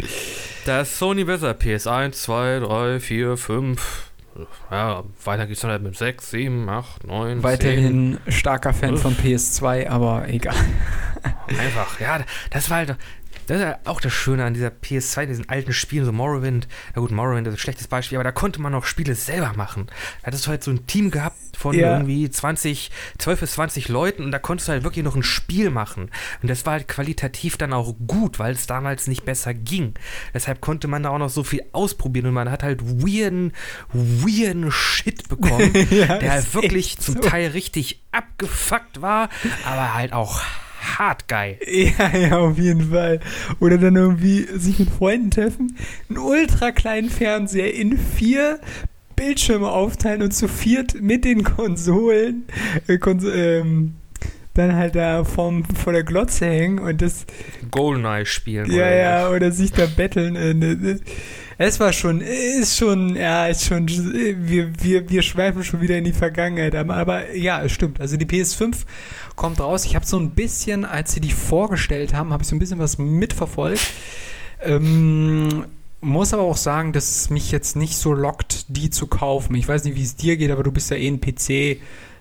Da ist Sony besser. PS1, 2, 3, 4, 5. Ja, weiter geht's dann halt mit 6, 7, 8, 9. Weiterhin 10. starker Fan Uff. von PS2, aber egal. Einfach, ja, das war halt. Das ist ja auch das Schöne an dieser PS2, diesen alten Spielen, so Morrowind. Ja gut, Morrowind ist ein schlechtes Beispiel, aber da konnte man auch Spiele selber machen. Da hattest du halt so ein Team gehabt von ja. irgendwie 20, 12 bis 20 Leuten und da konntest du halt wirklich noch ein Spiel machen. Und das war halt qualitativ dann auch gut, weil es damals nicht besser ging. Deshalb konnte man da auch noch so viel ausprobieren und man hat halt weirden, weirden Shit bekommen, ja, der halt wirklich zum so. Teil richtig abgefuckt war, aber halt auch hart geil. Ja, ja, auf jeden Fall. Oder dann irgendwie sich mit Freunden treffen, einen ultra kleinen Fernseher in vier Bildschirme aufteilen und zu viert mit den Konsolen äh, Kons ähm, dann halt da vorm, vor der Glotze hängen und das Goldeneye spielen. Ja, ja, oder sich da betteln. Äh, ne, ne. Es war schon, ist schon, ja, ist schon, wir, wir, wir schweifen schon wieder in die Vergangenheit. Aber, aber ja, es stimmt. Also die PS5 kommt raus. Ich habe so ein bisschen, als sie die vorgestellt haben, habe ich so ein bisschen was mitverfolgt. Ähm, muss aber auch sagen, dass es mich jetzt nicht so lockt, die zu kaufen. Ich weiß nicht, wie es dir geht, aber du bist ja eh ein PC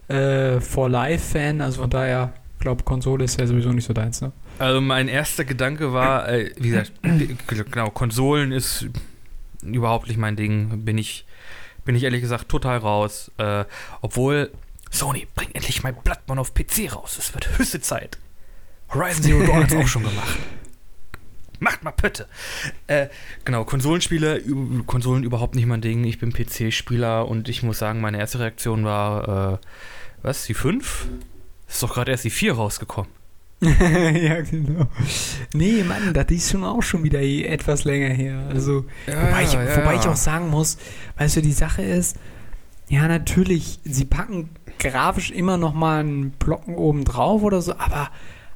äh, for Life Fan, also von daher, glaube, Konsole ist ja sowieso nicht so deins, ne? Also mein erster Gedanke war, äh, wie gesagt, genau, Konsolen ist überhaupt nicht mein Ding. Bin ich, bin ich ehrlich gesagt total raus. Äh, obwohl, Sony, bring endlich mal Bloodborne auf PC raus. Es wird höchste Zeit. Horizon Zero Dawn hat es auch schon gemacht. Macht mal Pötte. Äh, genau, Konsolenspiele, Konsolen überhaupt nicht mein Ding. Ich bin PC-Spieler und ich muss sagen, meine erste Reaktion war, äh, was, die 5? Ist doch gerade erst die 4 rausgekommen. ja, genau. Nee, Mann, das ist schon auch schon wieder etwas länger her. Also, ja, wobei, ich, ja, wobei ich auch sagen muss, weißt du, die Sache ist, ja, natürlich, sie packen grafisch immer noch mal einen Blocken oben drauf oder so, aber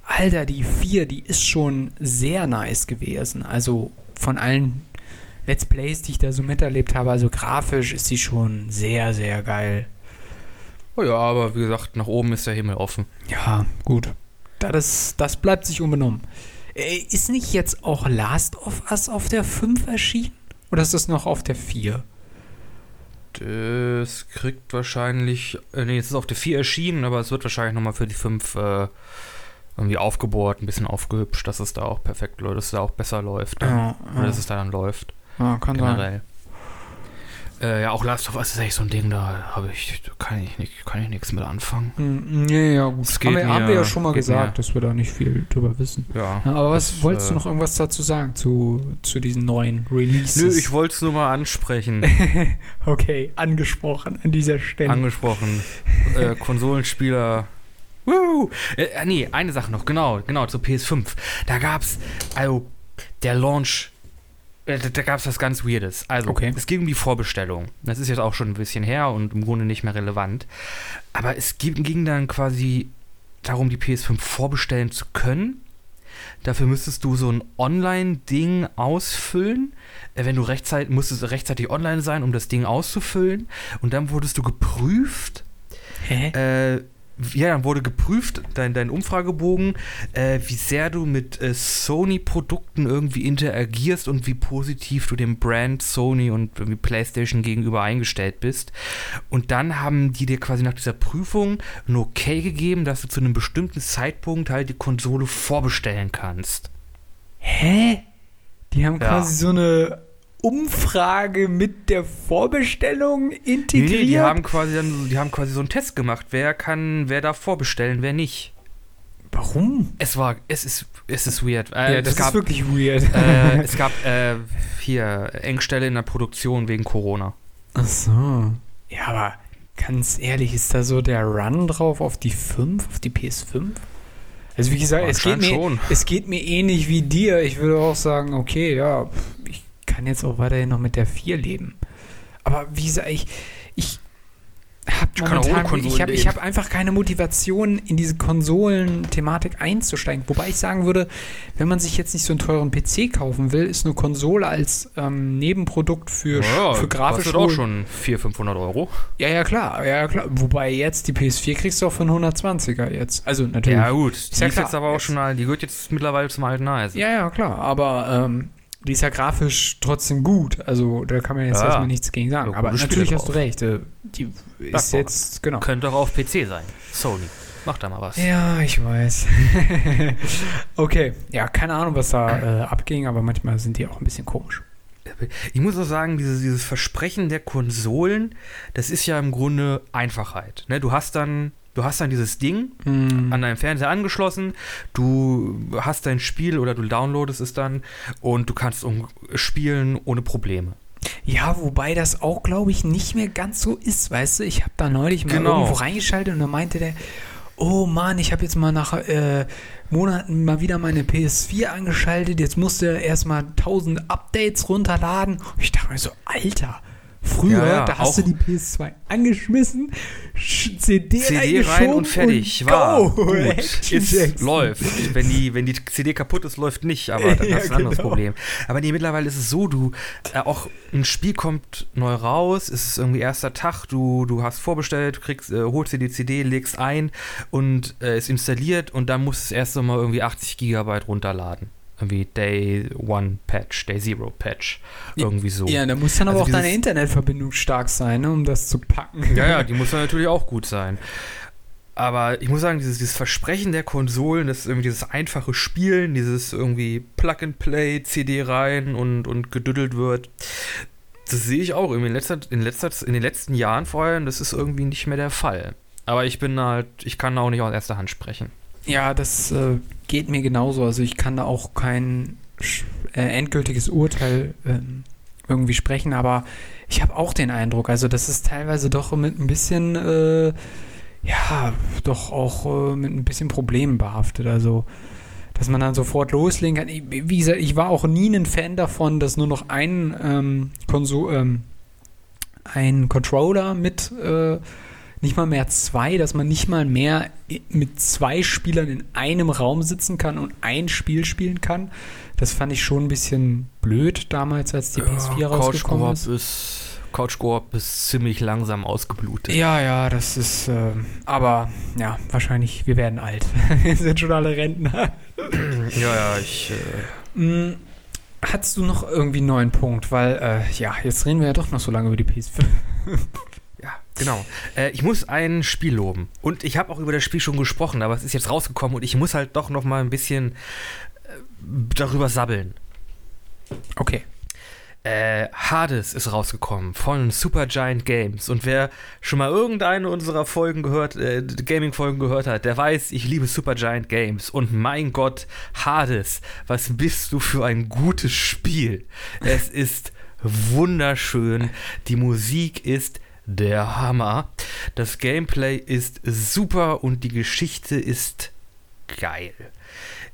Alter, die 4, die ist schon sehr nice gewesen. Also von allen Let's Plays, die ich da so miterlebt habe, also grafisch ist sie schon sehr, sehr geil. Oh ja, aber wie gesagt, nach oben ist der Himmel offen. Ja, gut das, das bleibt sich unbenommen. Äh, ist nicht jetzt auch Last of Us auf der 5 erschienen? Oder ist das noch auf der 4? Das kriegt wahrscheinlich. Äh, nee, es ist auf der 4 erschienen, aber es wird wahrscheinlich nochmal für die 5 äh, irgendwie aufgebohrt, ein bisschen aufgehübscht, dass es da auch perfekt läuft, dass es da auch besser läuft. Ja, ja. Oder dass es da dann läuft. Ja, kann generell. sein. Äh, ja, auch Last of Us ist echt so ein Ding, da habe ich, kann ich, nicht, kann ich nichts mit anfangen. Mm, nee, ja, gut. Das haben, wir, mir, haben wir ja schon mal gesagt, mir. dass wir da nicht viel drüber wissen. Ja. ja aber was das, wolltest äh, du noch irgendwas dazu sagen, zu, zu diesen neuen Releases? Nö, ich wollte es nur mal ansprechen. okay, angesprochen an dieser Stelle. Angesprochen. äh, Konsolenspieler. Woo! Äh, nee, eine Sache noch, genau, genau, zur PS5. Da gab's, also, der Launch äh, da, da gab es was ganz Weirdes. Also, okay. es ging um die Vorbestellung. Das ist jetzt auch schon ein bisschen her und im Grunde nicht mehr relevant. Aber es ging, ging dann quasi darum, die PS5 vorbestellen zu können. Dafür müsstest du so ein Online-Ding ausfüllen. Äh, wenn du rechtzeitig, musstest rechtzeitig online sein, um das Ding auszufüllen. Und dann wurdest du geprüft. Hä? Äh, ja, dann wurde geprüft, dein, dein Umfragebogen, äh, wie sehr du mit äh, Sony-Produkten irgendwie interagierst und wie positiv du dem Brand Sony und irgendwie PlayStation gegenüber eingestellt bist. Und dann haben die dir quasi nach dieser Prüfung ein Okay gegeben, dass du zu einem bestimmten Zeitpunkt halt die Konsole vorbestellen kannst. Hä? Die haben ja. quasi so eine Umfrage mit der Vorbestellung integriert? Nee, die haben quasi dann, die haben quasi so einen Test gemacht. Wer kann, wer darf vorbestellen, wer nicht. Warum? Es war, es ist, es ist weird. Äh, ja, das gab, ist wirklich weird. Äh, es gab äh, hier Engstelle in der Produktion wegen Corona. Ach so. Ja, aber ganz ehrlich, ist da so der Run drauf auf die 5, auf die PS5? Also wie gesagt, es geht, mir, es geht mir ähnlich wie dir. Ich würde auch sagen, okay, ja, ich kann jetzt auch weiterhin noch mit der 4 leben. Aber wie gesagt, ich, ich habe momentan, ich habe hab einfach keine Motivation, in diese Konsolen-Thematik einzusteigen. Wobei ich sagen würde, wenn man sich jetzt nicht so einen teuren PC kaufen will, ist eine Konsole als ähm, Nebenprodukt für, ja, für grafisch. Kostet auch schon 400, 500 Euro. Ja, ja, klar. Ja, klar. Wobei jetzt die PS4 kriegst du auch für einen 120er jetzt. Also natürlich. Ja, gut. Die ist, ja ist jetzt aber auch schon, die gehört jetzt mittlerweile zum alten Eisen. Ja, ja, klar. Aber ähm, die ist ja grafisch trotzdem gut. Also da kann man jetzt ja, erstmal nichts gegen sagen. Ja, Aber natürlich hast du recht. Äh, die ist jetzt, genau. Könnte auch auf PC sein. Sony. Mach da mal was. Ja, ich weiß. okay. Ja, keine Ahnung, was da äh, abging, aber manchmal sind die auch ein bisschen komisch. Ich muss auch sagen, dieses, dieses Versprechen der Konsolen, das ist ja im Grunde Einfachheit. Ne? Du hast dann Du hast dann dieses Ding mm. an deinem Fernseher angeschlossen, du hast dein Spiel oder du downloadest es dann und du kannst spielen ohne Probleme. Ja, wobei das auch, glaube ich, nicht mehr ganz so ist, weißt du? Ich habe da neulich mal genau. irgendwo reingeschaltet und da meinte der, oh Mann, ich habe jetzt mal nach äh, Monaten mal wieder meine PS4 angeschaltet, jetzt musste er erstmal 1000 Updates runterladen. Und ich dachte mir so, Alter, Früher, ja, ja, da hast du die PS2 angeschmissen, CD, CD rein und fertig. Und war go. Ist, läuft. Wenn die, wenn die CD kaputt ist, läuft nicht, aber das ja, ist ein anderes genau. Problem. Aber nee, mittlerweile ist es so, du äh, auch ein Spiel kommt neu raus, es ist irgendwie erster Tag, du, du hast vorbestellt, kriegst, äh, holst dir die CD, legst ein und äh, ist installiert und dann musst du es erst mal irgendwie 80 Gigabyte runterladen irgendwie Day One Patch, Day Zero Patch, irgendwie so. Ja, da muss dann aber also auch deine Internetverbindung stark sein, ne, um das zu packen. Ja, ja, die muss dann natürlich auch gut sein. Aber ich muss sagen, dieses, dieses Versprechen der Konsolen, das irgendwie dieses einfache Spielen, dieses irgendwie Plug-and-Play, CD rein und, und gedüdelt wird, das sehe ich auch irgendwie in, letzter, in, letzter, in den letzten Jahren vor allem, das ist irgendwie nicht mehr der Fall. Aber ich bin halt, ich kann auch nicht aus erster Hand sprechen. Ja, das äh, geht mir genauso. Also ich kann da auch kein äh, endgültiges Urteil äh, irgendwie sprechen, aber ich habe auch den Eindruck, also das ist teilweise doch mit ein bisschen, äh, ja, doch auch äh, mit ein bisschen Problemen behaftet. Also dass man dann sofort loslegen kann. Wie gesagt, ich war auch nie ein Fan davon, dass nur noch ein ähm, Konsol, ähm, ein Controller mit äh, nicht mal mehr zwei, dass man nicht mal mehr mit zwei Spielern in einem Raum sitzen kann und ein Spiel spielen kann. Das fand ich schon ein bisschen blöd damals, als die PS4 ja, rausgekommen ist. ist. Couch Coop ist ziemlich langsam ausgeblutet. Ja, ja, das ist, äh, aber ja, wahrscheinlich, wir werden alt. wir sind schon alle Rentner. ja, ja, ich. Äh mm, Hattest du noch irgendwie einen neuen Punkt? Weil, äh, ja, jetzt reden wir ja doch noch so lange über die PS5. Genau. Äh, ich muss ein Spiel loben. Und ich habe auch über das Spiel schon gesprochen, aber es ist jetzt rausgekommen und ich muss halt doch noch mal ein bisschen äh, darüber sabbeln. Okay. Äh, Hades ist rausgekommen von Supergiant Games. Und wer schon mal irgendeine unserer Folgen gehört, äh, Gaming-Folgen gehört hat, der weiß, ich liebe Supergiant Games. Und mein Gott, Hades, was bist du für ein gutes Spiel? Es ist wunderschön. Die Musik ist der Hammer. Das Gameplay ist super und die Geschichte ist geil.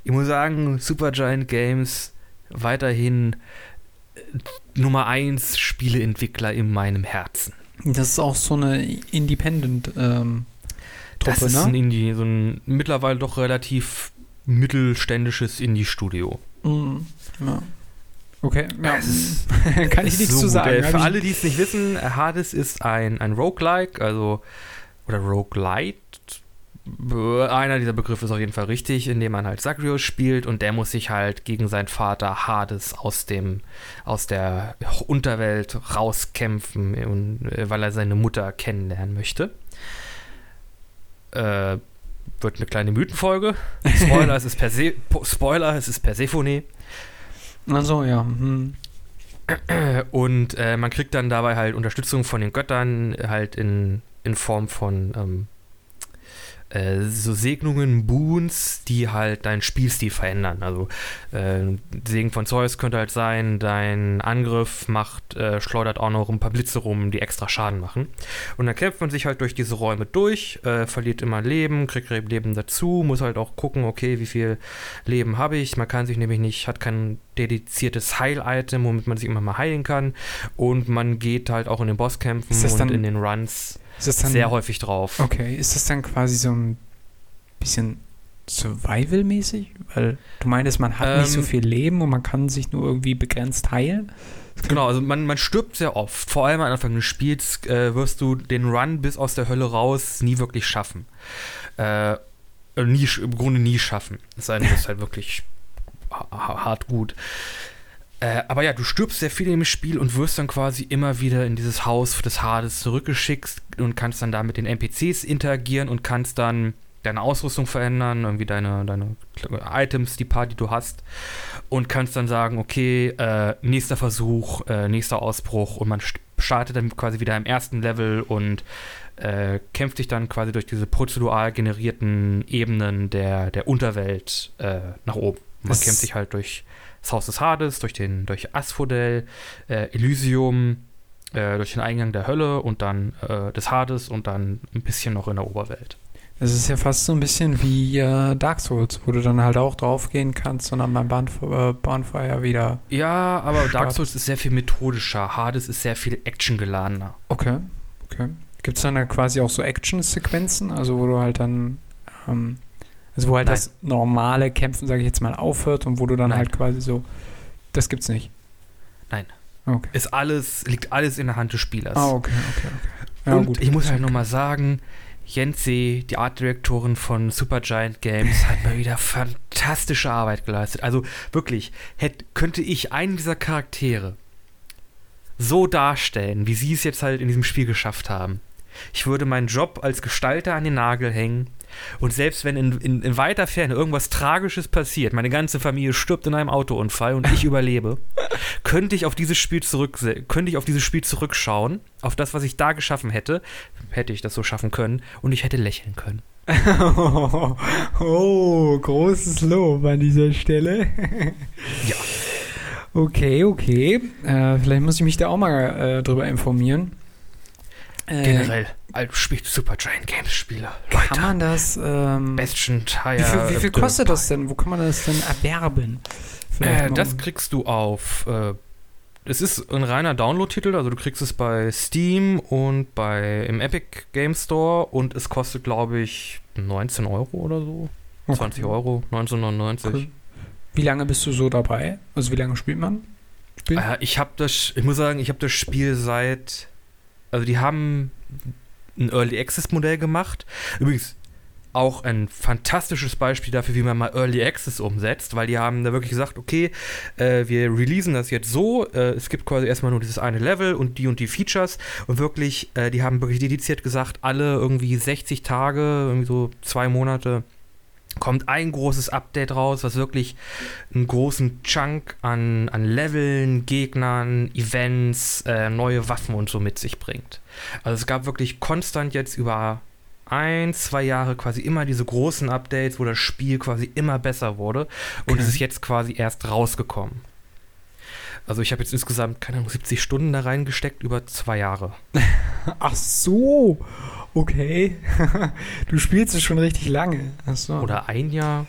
Ich muss sagen, Supergiant Games weiterhin äh, Nummer 1 Spieleentwickler in meinem Herzen. Das ist auch so eine Independent ähm, Truppe, Das ist ne? ein Indie, so ein mittlerweile doch relativ mittelständisches Indie-Studio. Mhm. Ja. Okay, ja. Ist, kann ich nichts so zu sagen. Für alle, die es nicht wissen, Hades ist ein, ein Roguelike, also oder Roguelite. Einer dieser Begriffe ist auf jeden Fall richtig, in dem man halt Zagreus spielt und der muss sich halt gegen seinen Vater Hades aus dem aus der Unterwelt rauskämpfen, und, äh, weil er seine Mutter kennenlernen möchte. Äh, wird eine kleine Mythenfolge. Spoiler, es ist Perse Spoiler, es ist Persephone. Achso, ja. Hm. Und äh, man kriegt dann dabei halt Unterstützung von den Göttern, halt in, in Form von ähm, äh, so Segnungen, Boons, die halt deinen Spielstil verändern. Also äh, Segen von Zeus könnte halt sein, dein Angriff macht, äh, schleudert auch noch ein paar Blitze rum, die extra Schaden machen. Und dann kämpft man sich halt durch diese Räume durch, äh, verliert immer Leben, kriegt Leben dazu, muss halt auch gucken, okay, wie viel Leben habe ich. Man kann sich nämlich nicht, hat kein dediziertes Heil-Item, womit man sich immer mal heilen kann. Und man geht halt auch in den Bosskämpfen und in den Runs dann, sehr häufig drauf. Okay, ist das dann quasi so ein bisschen Survival-mäßig? Weil du meintest, man hat ähm, nicht so ähm, viel Leben und man kann sich nur irgendwie begrenzt heilen? Genau, also man, man stirbt sehr oft. Vor allem am Anfang des Spiels äh, wirst du den Run bis aus der Hölle raus nie wirklich schaffen. Äh, nie, Im Grunde nie schaffen. Es sei denn, du bist halt wirklich hart gut. Äh, aber ja, du stirbst sehr viel im Spiel und wirst dann quasi immer wieder in dieses Haus des Hades zurückgeschickt und kannst dann da mit den NPCs interagieren und kannst dann deine Ausrüstung verändern, irgendwie deine, deine Items, die paar, die du hast und kannst dann sagen, okay, äh, nächster Versuch, äh, nächster Ausbruch und man startet dann quasi wieder im ersten Level und äh, kämpft sich dann quasi durch diese prozedural generierten Ebenen der, der Unterwelt äh, nach oben. Man das kämpft sich halt durch Haus des Hades, durch, den, durch Asphodel, äh, Elysium, äh, durch den Eingang der Hölle und dann äh, des Hades und dann ein bisschen noch in der Oberwelt. Es ist ja fast so ein bisschen wie äh, Dark Souls, wo du dann halt auch draufgehen kannst und dann beim Bahn, äh, Bonfire wieder. Ja, aber start. Dark Souls ist sehr viel methodischer. Hades ist sehr viel actiongeladener. Okay, okay. Gibt es dann da quasi auch so Action-Sequenzen, also wo du halt dann, ähm, also wo halt Nein. das normale Kämpfen, sage ich jetzt mal, aufhört und wo du dann Nein. halt quasi so, das gibt's nicht. Nein. Okay. Ist alles, liegt alles in der Hand des Spielers. Ah, okay, okay, okay. Ja, und gut, ich muss halt nochmal sagen, Jensi, die Artdirektorin von Supergiant Games, hat mal wieder fantastische Arbeit geleistet. Also wirklich, hätte, könnte ich einen dieser Charaktere so darstellen, wie sie es jetzt halt in diesem Spiel geschafft haben. Ich würde meinen Job als Gestalter an den Nagel hängen und selbst wenn in, in, in, weiter Ferne irgendwas Tragisches passiert, meine ganze Familie stirbt in einem Autounfall und ich überlebe, könnte ich auf dieses Spiel zurück, könnte ich auf dieses Spiel zurückschauen, auf das, was ich da geschaffen hätte, hätte ich das so schaffen können und ich hätte lächeln können. oh, oh großes Lob an dieser Stelle. ja. Okay, okay. Äh, vielleicht muss ich mich da auch mal äh, drüber informieren. Äh, Generell, also spielt Super Giant Games Spiele. Kann man das? Ähm, Bestien Tire. Wie viel, wie viel kostet das denn? Wo kann man das denn erwerben? Äh, das kriegst du auf. Äh, es ist ein reiner Download-Titel, also du kriegst es bei Steam und bei im Epic Game Store und es kostet, glaube ich, 19 Euro oder so. Okay. 20 Euro, 1999. Okay. Wie lange bist du so dabei? Also wie lange spielt man? Spiel? Äh, ich habe das, ich muss sagen, ich habe das Spiel seit also die haben ein Early Access Modell gemacht. Übrigens auch ein fantastisches Beispiel dafür, wie man mal Early Access umsetzt, weil die haben da wirklich gesagt, okay, äh, wir releasen das jetzt so, äh, es gibt quasi erstmal nur dieses eine Level und die und die Features und wirklich, äh, die haben wirklich dediziert gesagt, alle irgendwie 60 Tage, irgendwie so zwei Monate kommt ein großes Update raus, was wirklich einen großen Chunk an, an Leveln, Gegnern, Events, äh, neue Waffen und so mit sich bringt. Also es gab wirklich konstant jetzt über ein, zwei Jahre quasi immer diese großen Updates, wo das Spiel quasi immer besser wurde und okay. es ist jetzt quasi erst rausgekommen. Also ich habe jetzt insgesamt, keine Ahnung, 70 Stunden da reingesteckt über zwei Jahre. Ach so okay, du spielst es schon richtig lange. Achso. Oder ein Jahr.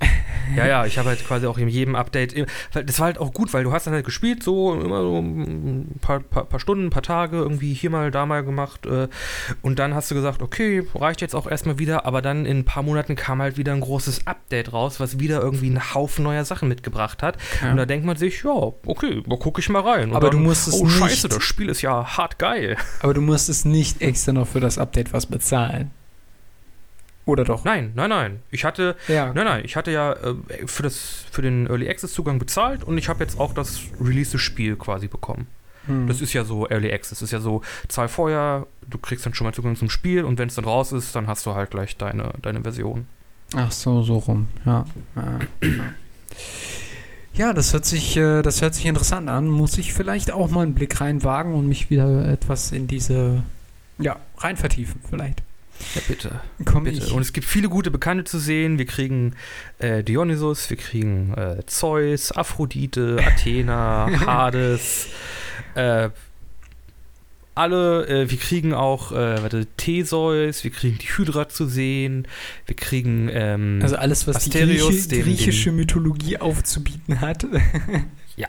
Ja, ja, ich habe halt quasi auch in jedem Update, das war halt auch gut, weil du hast dann halt gespielt, so immer so ein paar, paar, paar Stunden, ein paar Tage, irgendwie hier mal, da mal gemacht äh, und dann hast du gesagt, okay, reicht jetzt auch erstmal wieder, aber dann in ein paar Monaten kam halt wieder ein großes Update raus, was wieder irgendwie einen Haufen neuer Sachen mitgebracht hat ja. und da denkt man sich, ja, okay, da gucke ich mal rein. Und aber dann, du musst es Oh, scheiße, das Spiel ist ja hart geil. Aber du musst es nicht extra noch für das Update was bezahlen. Oder doch? Nein, nein, nein. Ich hatte, ja. nein, nein, ich hatte ja äh, für, das, für den Early Access Zugang bezahlt und ich habe jetzt auch das Release-Spiel quasi bekommen. Hm. Das ist ja so Early Access. Das ist ja so, zahl vorher, du kriegst dann schon mal Zugang zum Spiel und wenn es dann raus ist, dann hast du halt gleich deine, deine Version. Ach so, so rum, ja. Ja, das hört sich, äh, das hört sich interessant an. Muss ich vielleicht auch mal einen Blick reinwagen und mich wieder etwas in diese, ja, rein vertiefen, vielleicht. Ja, bitte. Komm bitte. Ich. Und es gibt viele gute Bekannte zu sehen. Wir kriegen äh, Dionysus, wir kriegen äh, Zeus, Aphrodite, Athena, Hades. Äh, alle, äh, wir kriegen auch, äh, warte, Theseus, wir kriegen die Hydra zu sehen, wir kriegen ähm, Also alles, was Asterius, die Grieche, griechische Mythologie aufzubieten hat. ja,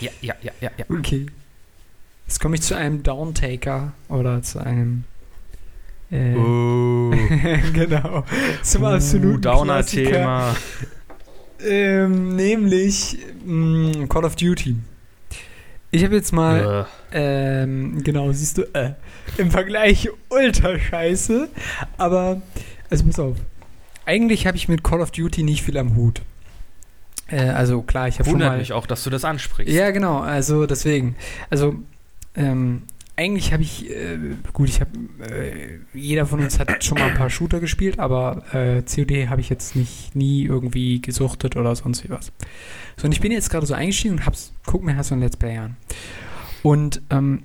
ja, ja, ja, ja, ja. Okay. Jetzt komme ich zu einem Downtaker oder zu einem äh, oh. genau. Zum uh, absoluten Downer-Thema. Ähm, nämlich mh, mm, Call of Duty. Ich habe jetzt mal, äh. ähm, genau, siehst du, äh, im Vergleich ultra scheiße, aber, also pass auf. Eigentlich habe ich mit Call of Duty nicht viel am Hut. Äh, also klar, ich habe schon mal... mich auch, dass du das ansprichst. Ja, genau, also deswegen. Also, ähm, eigentlich habe ich, äh, gut, ich habe, äh, jeder von uns hat schon mal ein paar Shooter gespielt, aber äh, COD habe ich jetzt nicht nie irgendwie gesuchtet oder sonst wie was. So, und ich bin jetzt gerade so eingestiegen und hab's, guck mir halt so ein Let's Play an. Und ähm,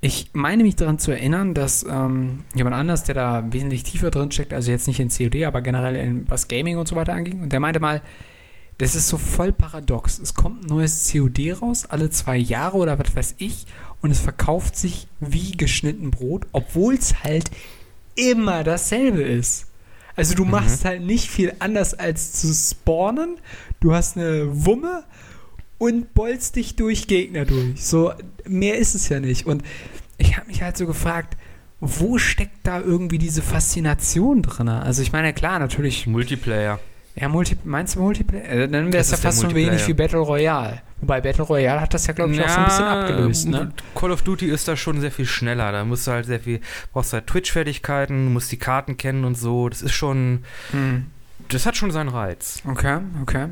ich meine mich daran zu erinnern, dass ähm, jemand anders, der da wesentlich tiefer drin steckt, also jetzt nicht in COD, aber generell in was Gaming und so weiter anging, und der meinte mal, das ist so voll paradox. Es kommt ein neues COD raus, alle zwei Jahre oder was weiß ich, und es verkauft sich wie geschnitten Brot, obwohl es halt immer dasselbe ist. Also du mhm. machst halt nicht viel anders als zu spawnen. Du hast eine Wumme und bolzt dich durch Gegner durch. So, mehr ist es ja nicht. Und ich habe mich halt so gefragt, wo steckt da irgendwie diese Faszination drin? Also ich meine, klar, natürlich. Multiplayer. Ja, Multi meinst du Multiplayer? Äh, dann wäre es ja fast so wenig wie Battle Royale. Wobei Battle Royale hat das ja, glaube ich, ja, auch so ein bisschen abgelöst. Ne? Call of Duty ist da schon sehr viel schneller. Da musst du halt sehr viel, brauchst halt Twitch-Fertigkeiten, musst die Karten kennen und so. Das ist schon. Hm. Das hat schon seinen Reiz. Okay, okay.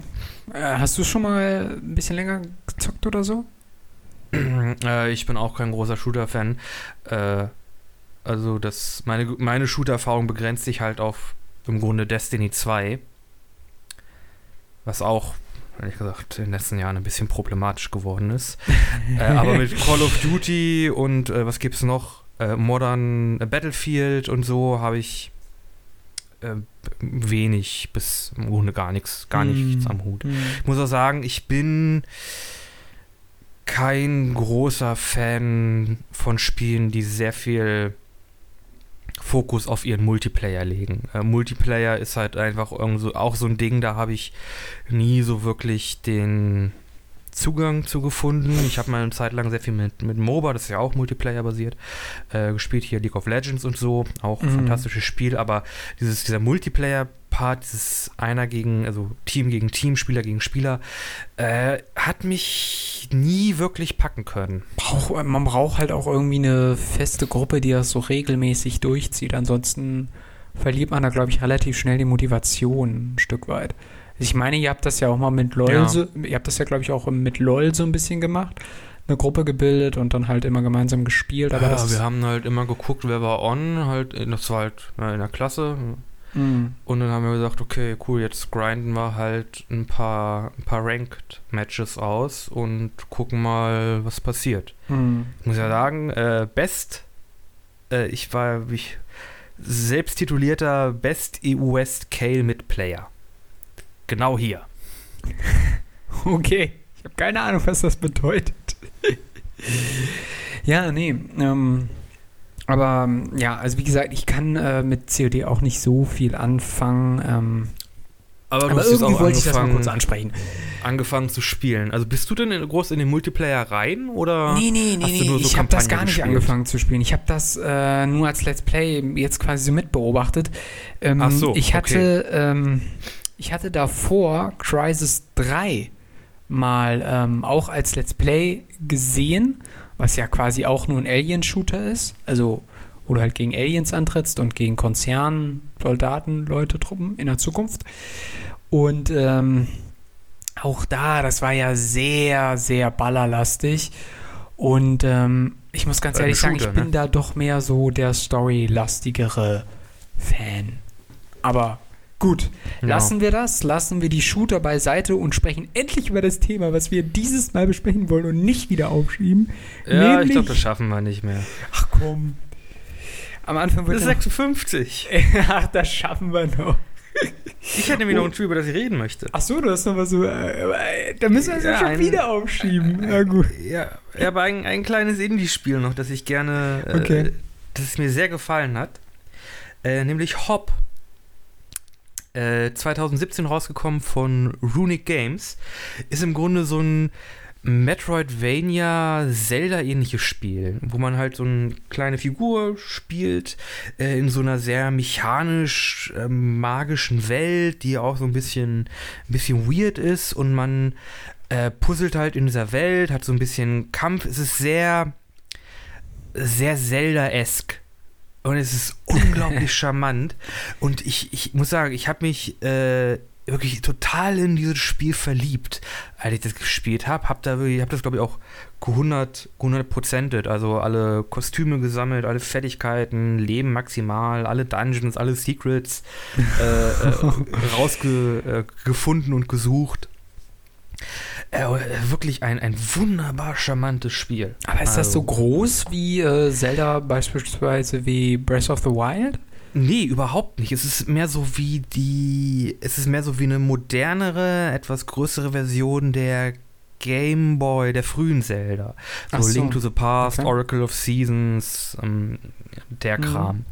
Äh, hast du schon mal ein bisschen länger gezockt oder so? äh, ich bin auch kein großer Shooter-Fan. Äh, also das, meine, meine Shooter-Erfahrung begrenzt sich halt auf im Grunde Destiny 2 was auch, ehrlich gesagt, in den letzten Jahren ein bisschen problematisch geworden ist. äh, aber mit Call of Duty und äh, was es noch? Äh, Modern Battlefield und so habe ich äh, wenig bis im Grunde gar nichts, gar nichts mm. am Hut. Mm. Ich muss auch sagen, ich bin kein großer Fan von Spielen, die sehr viel Fokus auf ihren Multiplayer legen. Äh, Multiplayer ist halt einfach so, auch so ein Ding, da habe ich nie so wirklich den Zugang zu gefunden. Ich habe mal eine Zeit lang sehr viel mit, mit MOBA, das ist ja auch Multiplayer-basiert, äh, gespielt, hier League of Legends und so. Auch ein mhm. fantastisches Spiel, aber dieses, dieser Multiplayer-Part, dieses einer gegen, also Team gegen Team, Spieler gegen Spieler, äh, hat mich nie wirklich packen können. Brauch, man braucht halt auch irgendwie eine feste Gruppe, die das so regelmäßig durchzieht. Ansonsten verliert man da, glaube ich, relativ schnell die Motivation ein Stück weit. Ich meine, ihr habt das ja auch mal mit LOL, ja. so, ihr habt das ja, glaube ich, auch mit LOL so ein bisschen gemacht. Eine Gruppe gebildet und dann halt immer gemeinsam gespielt. Aber ja, wir haben halt immer geguckt, wer war on, halt, das war halt in der Klasse. Mhm. Und dann haben wir gesagt, okay, cool, jetzt grinden wir halt ein paar, ein paar Ranked-Matches aus und gucken mal, was passiert. Mhm. Ich muss ja sagen, äh, Best, äh, ich war ich, selbst titulierter Best EU West Kale mit Player. Genau hier. Okay, ich habe keine Ahnung, was das bedeutet. ja, nee. Ähm, aber ja, also wie gesagt, ich kann äh, mit COD auch nicht so viel anfangen. Ähm, aber, aber irgendwie wollte ich das mal kurz ansprechen. Angefangen zu spielen. Also bist du denn in, groß in den Multiplayer rein oder? Nee, nee, nee, nee. So ich habe das gar nicht gespielt? angefangen zu spielen. Ich habe das äh, nur als Let's Play jetzt quasi so mitbeobachtet. Ähm, Ach so. Ich hatte, okay. Ich hatte davor Crisis 3 mal ähm, auch als Let's Play gesehen, was ja quasi auch nur ein Alien-Shooter ist. Also, wo du halt gegen Aliens antrittst und gegen Konzern, Soldaten, Leute, Truppen in der Zukunft. Und ähm, auch da, das war ja sehr, sehr ballerlastig. Und ähm, ich muss ganz ehrlich Shooter, sagen, ich bin ne? da doch mehr so der storylastigere Fan. Aber Gut, genau. lassen wir das, lassen wir die Shooter beiseite und sprechen endlich über das Thema, was wir dieses Mal besprechen wollen und nicht wieder aufschieben. Ja, Nämlich, ich glaube, das schaffen wir nicht mehr. Ach komm. Am Anfang wird das 56. Ach, das schaffen wir noch. Ich hätte nämlich oh. noch ein Spiel, über das ich reden möchte. Ach so, du hast noch was so. Äh, da müssen wir es ja, ja, schon ein, wieder aufschieben. Äh, ja, gut. Ja, aber ein, ein kleines Indie-Spiel noch, das ich gerne. Äh, okay. das es mir sehr gefallen hat. Äh, nämlich Hop 2017 äh, rausgekommen von Runic Games. Ist im Grunde so ein Metroidvania Zelda-ähnliches Spiel, wo man halt so eine kleine Figur spielt äh, in so einer sehr mechanisch äh, magischen Welt, die auch so ein bisschen, ein bisschen weird ist und man äh, puzzelt halt in dieser Welt, hat so ein bisschen Kampf. Es ist sehr, sehr Zelda-esque und es ist unglaublich charmant. Und ich, ich muss sagen, ich habe mich äh, wirklich total in dieses Spiel verliebt, als ich das gespielt habe. Hab da wirklich, hab das glaube ich auch 100 prozentet, also alle Kostüme gesammelt, alle Fertigkeiten, Leben maximal, alle Dungeons, alle Secrets äh, äh, rausgefunden und gesucht. Äh, wirklich ein, ein wunderbar charmantes Spiel. Aber ist also, das so also groß wie äh, Zelda beispielsweise wie Breath of the Wild? Nee, überhaupt nicht. Es ist mehr so wie die. Es ist mehr so wie eine modernere, etwas größere Version der Game Boy, der frühen Zelda. So, so. Link to the Past, okay. Oracle of Seasons, ähm, der mhm. Kram. Mhm.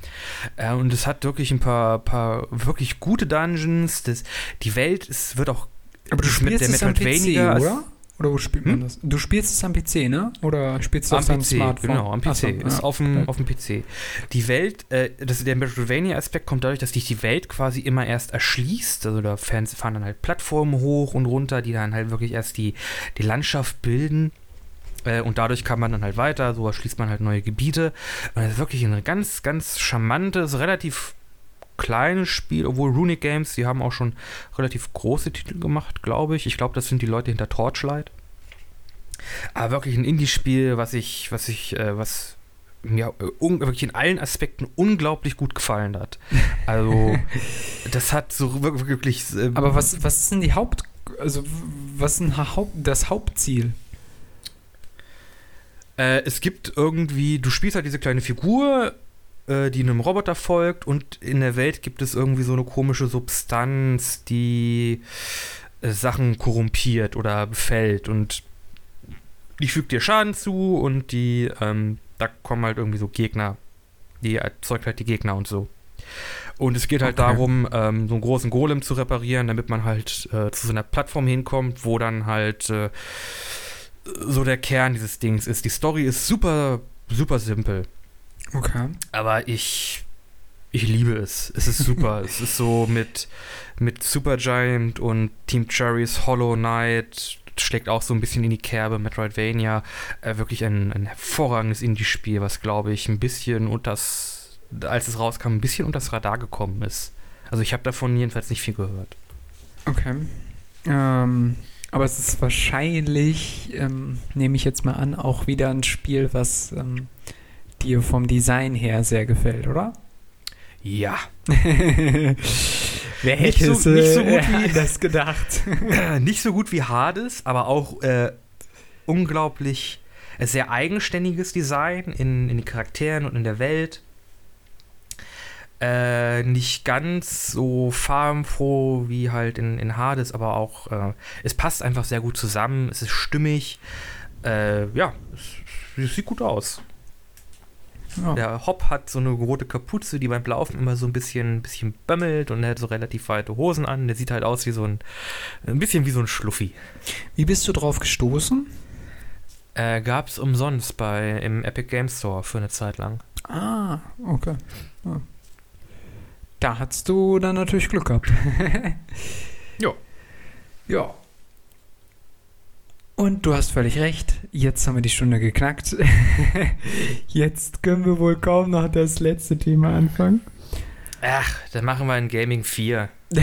Äh, und es hat wirklich ein paar, paar wirklich gute Dungeons. Das, die Welt ist, wird auch aber du spielst mit, es am PC, oder? Oder wo spielt man hm? das? Du spielst es am PC, ne? Oder spielst du am auf deinem Smartphone? Genau, am PC. So, ist ja. auf, dem, auf dem PC. Die Welt, äh, das, der Metroidvania-Aspekt kommt dadurch, dass dich die Welt quasi immer erst erschließt. Also da fahren dann halt Plattformen hoch und runter, die dann halt wirklich erst die, die Landschaft bilden. Äh, und dadurch kann man dann halt weiter, so erschließt man halt neue Gebiete. Und das ist wirklich ein ganz, ganz charmantes, relativ kleines Spiel, obwohl Runic Games, die haben auch schon relativ große Titel gemacht, glaube ich. Ich glaube, das sind die Leute hinter Torchlight. Aber wirklich ein Indie-Spiel, was ich, was ich, äh, was mir äh, wirklich in allen Aspekten unglaublich gut gefallen hat. Also, das hat so wirklich. Äh, Aber was, was ist denn die Haupt, also was ist Haupt, das Hauptziel? Äh, es gibt irgendwie, du spielst halt diese kleine Figur, äh, die einem Roboter folgt und in der Welt gibt es irgendwie so eine komische Substanz, die äh, Sachen korrumpiert oder befällt und die fügt dir Schaden zu und die, ähm, da kommen halt irgendwie so Gegner, die erzeugt halt die Gegner und so. Und es geht halt okay. darum, ähm, so einen großen Golem zu reparieren, damit man halt äh, zu so einer Plattform hinkommt, wo dann halt äh, so der Kern dieses Dings ist. Die Story ist super, super simpel. Okay. Aber ich, ich liebe es. Es ist super. es ist so mit, mit Supergiant und Team Cherries Hollow Knight schlägt auch so ein bisschen in die Kerbe. Metroidvania. Äh, wirklich ein, ein hervorragendes Indie-Spiel, was glaube ich ein bisschen unters, als es rauskam, ein bisschen unters Radar gekommen ist. Also ich habe davon jedenfalls nicht viel gehört. Okay. Ähm, aber es ist wahrscheinlich, ähm, nehme ich jetzt mal an, auch wieder ein Spiel, was ähm, dir vom Design her sehr gefällt, oder? Ja. Wer hätte so, nicht so gut wie das gedacht? nicht so gut wie Hades, aber auch äh, unglaublich äh, sehr eigenständiges Design in, in den Charakteren und in der Welt. Äh, nicht ganz so farbenfroh wie halt in, in Hades, aber auch äh, es passt einfach sehr gut zusammen, es ist stimmig. Äh, ja, es, es sieht gut aus. Ja. Der Hop hat so eine rote Kapuze, die beim Laufen immer so ein bisschen, bisschen bömmelt und er hat so relativ weite Hosen an. Der sieht halt aus wie so ein, ein bisschen wie so ein Schluffi. Wie bist du drauf gestoßen? Äh, gab's umsonst bei, im Epic Game Store für eine Zeit lang. Ah, okay. Ja. Da hast du dann natürlich Glück gehabt. ja. Ja, und du hast völlig recht, jetzt haben wir die Stunde geknackt. jetzt können wir wohl kaum noch das letzte Thema anfangen. Ach, dann machen wir in Gaming 4.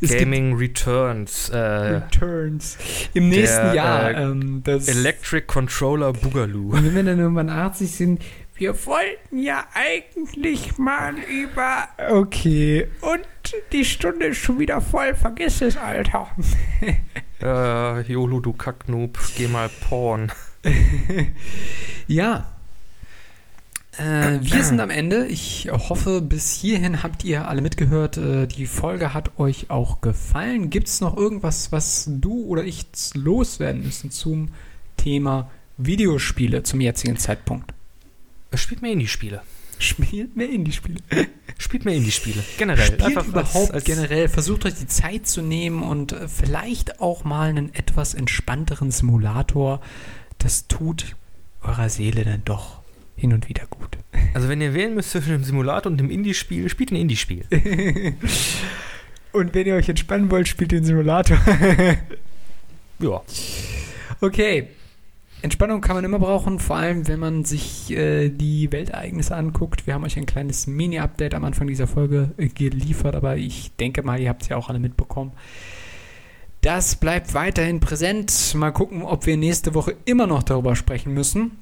Gaming Returns. Äh, Returns. Im nächsten der, Jahr. Äh, ähm, Electric Controller Boogaloo. Wenn wir dann irgendwann 80 sind, wir wollten ja eigentlich mal über. Okay. Und die Stunde ist schon wieder voll. Vergiss es, Alter. äh, Jolo, du Kacknoob, geh mal porn. ja. Äh, wir sind am Ende. Ich hoffe, bis hierhin habt ihr alle mitgehört. Äh, die Folge hat euch auch gefallen. Gibt es noch irgendwas, was du oder ich loswerden müssen zum Thema Videospiele zum jetzigen Zeitpunkt? Spielt mehr Indie-Spiele. Spielt mehr Indie-Spiele. Spielt mehr Indie-Spiele. Generell. Spielt Einfach überhaupt als, generell. Versucht euch die Zeit zu nehmen und äh, vielleicht auch mal einen etwas entspannteren Simulator. Das tut eurer Seele dann doch hin und wieder gut. Also wenn ihr wählen müsst zwischen dem Simulator und dem Indie-Spiel, spielt ein Indie-Spiel. und wenn ihr euch entspannen wollt, spielt den Simulator. ja. Okay, Entspannung kann man immer brauchen, vor allem wenn man sich äh, die Weltereignisse anguckt. Wir haben euch ein kleines Mini-Update am Anfang dieser Folge äh, geliefert, aber ich denke mal, ihr habt es ja auch alle mitbekommen. Das bleibt weiterhin präsent. Mal gucken, ob wir nächste Woche immer noch darüber sprechen müssen.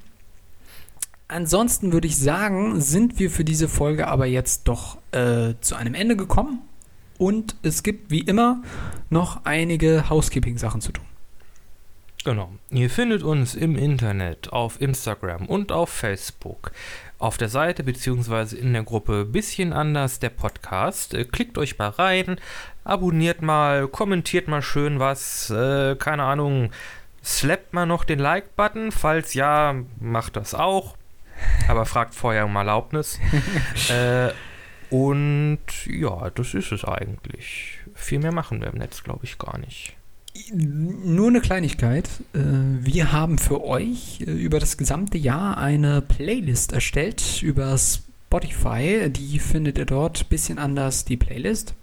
Ansonsten würde ich sagen, sind wir für diese Folge aber jetzt doch äh, zu einem Ende gekommen. Und es gibt wie immer noch einige Housekeeping-Sachen zu tun. Genau. Ihr findet uns im Internet, auf Instagram und auf Facebook. Auf der Seite bzw. in der Gruppe Bisschen anders der Podcast. Äh, klickt euch mal rein, abonniert mal, kommentiert mal schön was. Äh, keine Ahnung, slappt mal noch den Like-Button. Falls ja, macht das auch. aber fragt vorher um Erlaubnis. äh, und ja, das ist es eigentlich. Viel mehr machen wir im Netz, glaube ich, gar nicht. Nur eine Kleinigkeit. Äh, wir haben für euch äh, über das gesamte Jahr eine Playlist erstellt über Spotify. Die findet ihr dort. Bisschen anders die Playlist.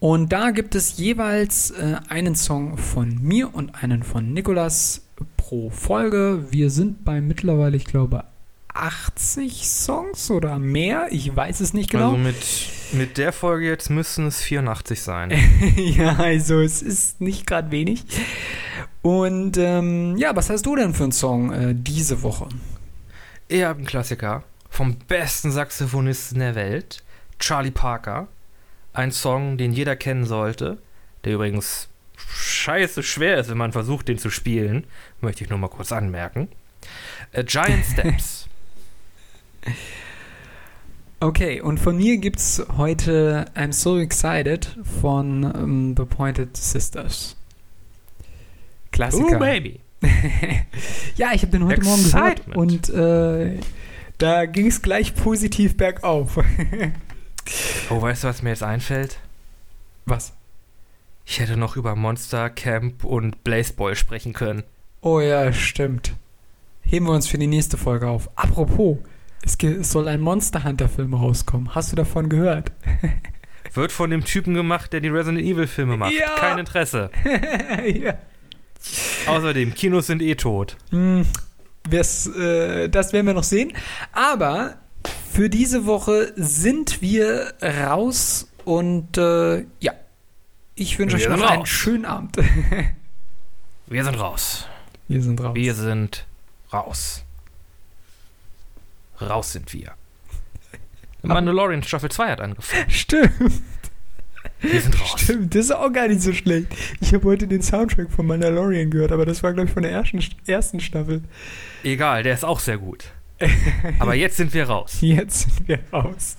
Und da gibt es jeweils äh, einen Song von mir und einen von Nikolas pro Folge. Wir sind bei mittlerweile, ich glaube, 80 Songs oder mehr. Ich weiß es nicht genau. Also mit, mit der Folge jetzt müssten es 84 sein. ja, also es ist nicht gerade wenig. Und ähm, ja, was hast du denn für einen Song äh, diese Woche? Ich habe einen Klassiker vom besten Saxophonisten der Welt, Charlie Parker. Ein Song, den jeder kennen sollte, der übrigens scheiße schwer ist, wenn man versucht, den zu spielen. Möchte ich nur mal kurz anmerken. A Giant Steps. Okay, und von mir gibt es heute I'm So Excited von um, ähm, The Pointed Sisters. Klassiker. Oh, Baby. ja, ich habe den heute Excitement. Morgen gehört und äh, da ging es gleich positiv bergauf. oh, weißt du, was mir jetzt einfällt? Was? Ich hätte noch über Monster Camp und Blazeball sprechen können. Oh ja, stimmt. Heben wir uns für die nächste Folge auf. Apropos, es, soll ein Monster Hunter-Film rauskommen. Hast du davon gehört? Wird von dem Typen gemacht, der die Resident Evil-Filme macht. Ja. Kein Interesse. ja. Außerdem, Kinos sind eh tot. Hm, äh, das werden wir noch sehen. Aber für diese Woche sind wir raus und äh, ja, ich wünsche euch noch raus. einen schönen Abend. wir sind raus. Wir sind raus. Wir sind raus. Raus sind wir. Mandalorian Staffel 2 hat angefangen. Stimmt. Wir sind raus. Stimmt, das ist auch gar nicht so schlecht. Ich habe heute den Soundtrack von Mandalorian gehört, aber das war, glaube ich, von der ersten, ersten Staffel. Egal, der ist auch sehr gut. aber jetzt sind wir raus. Jetzt sind wir raus.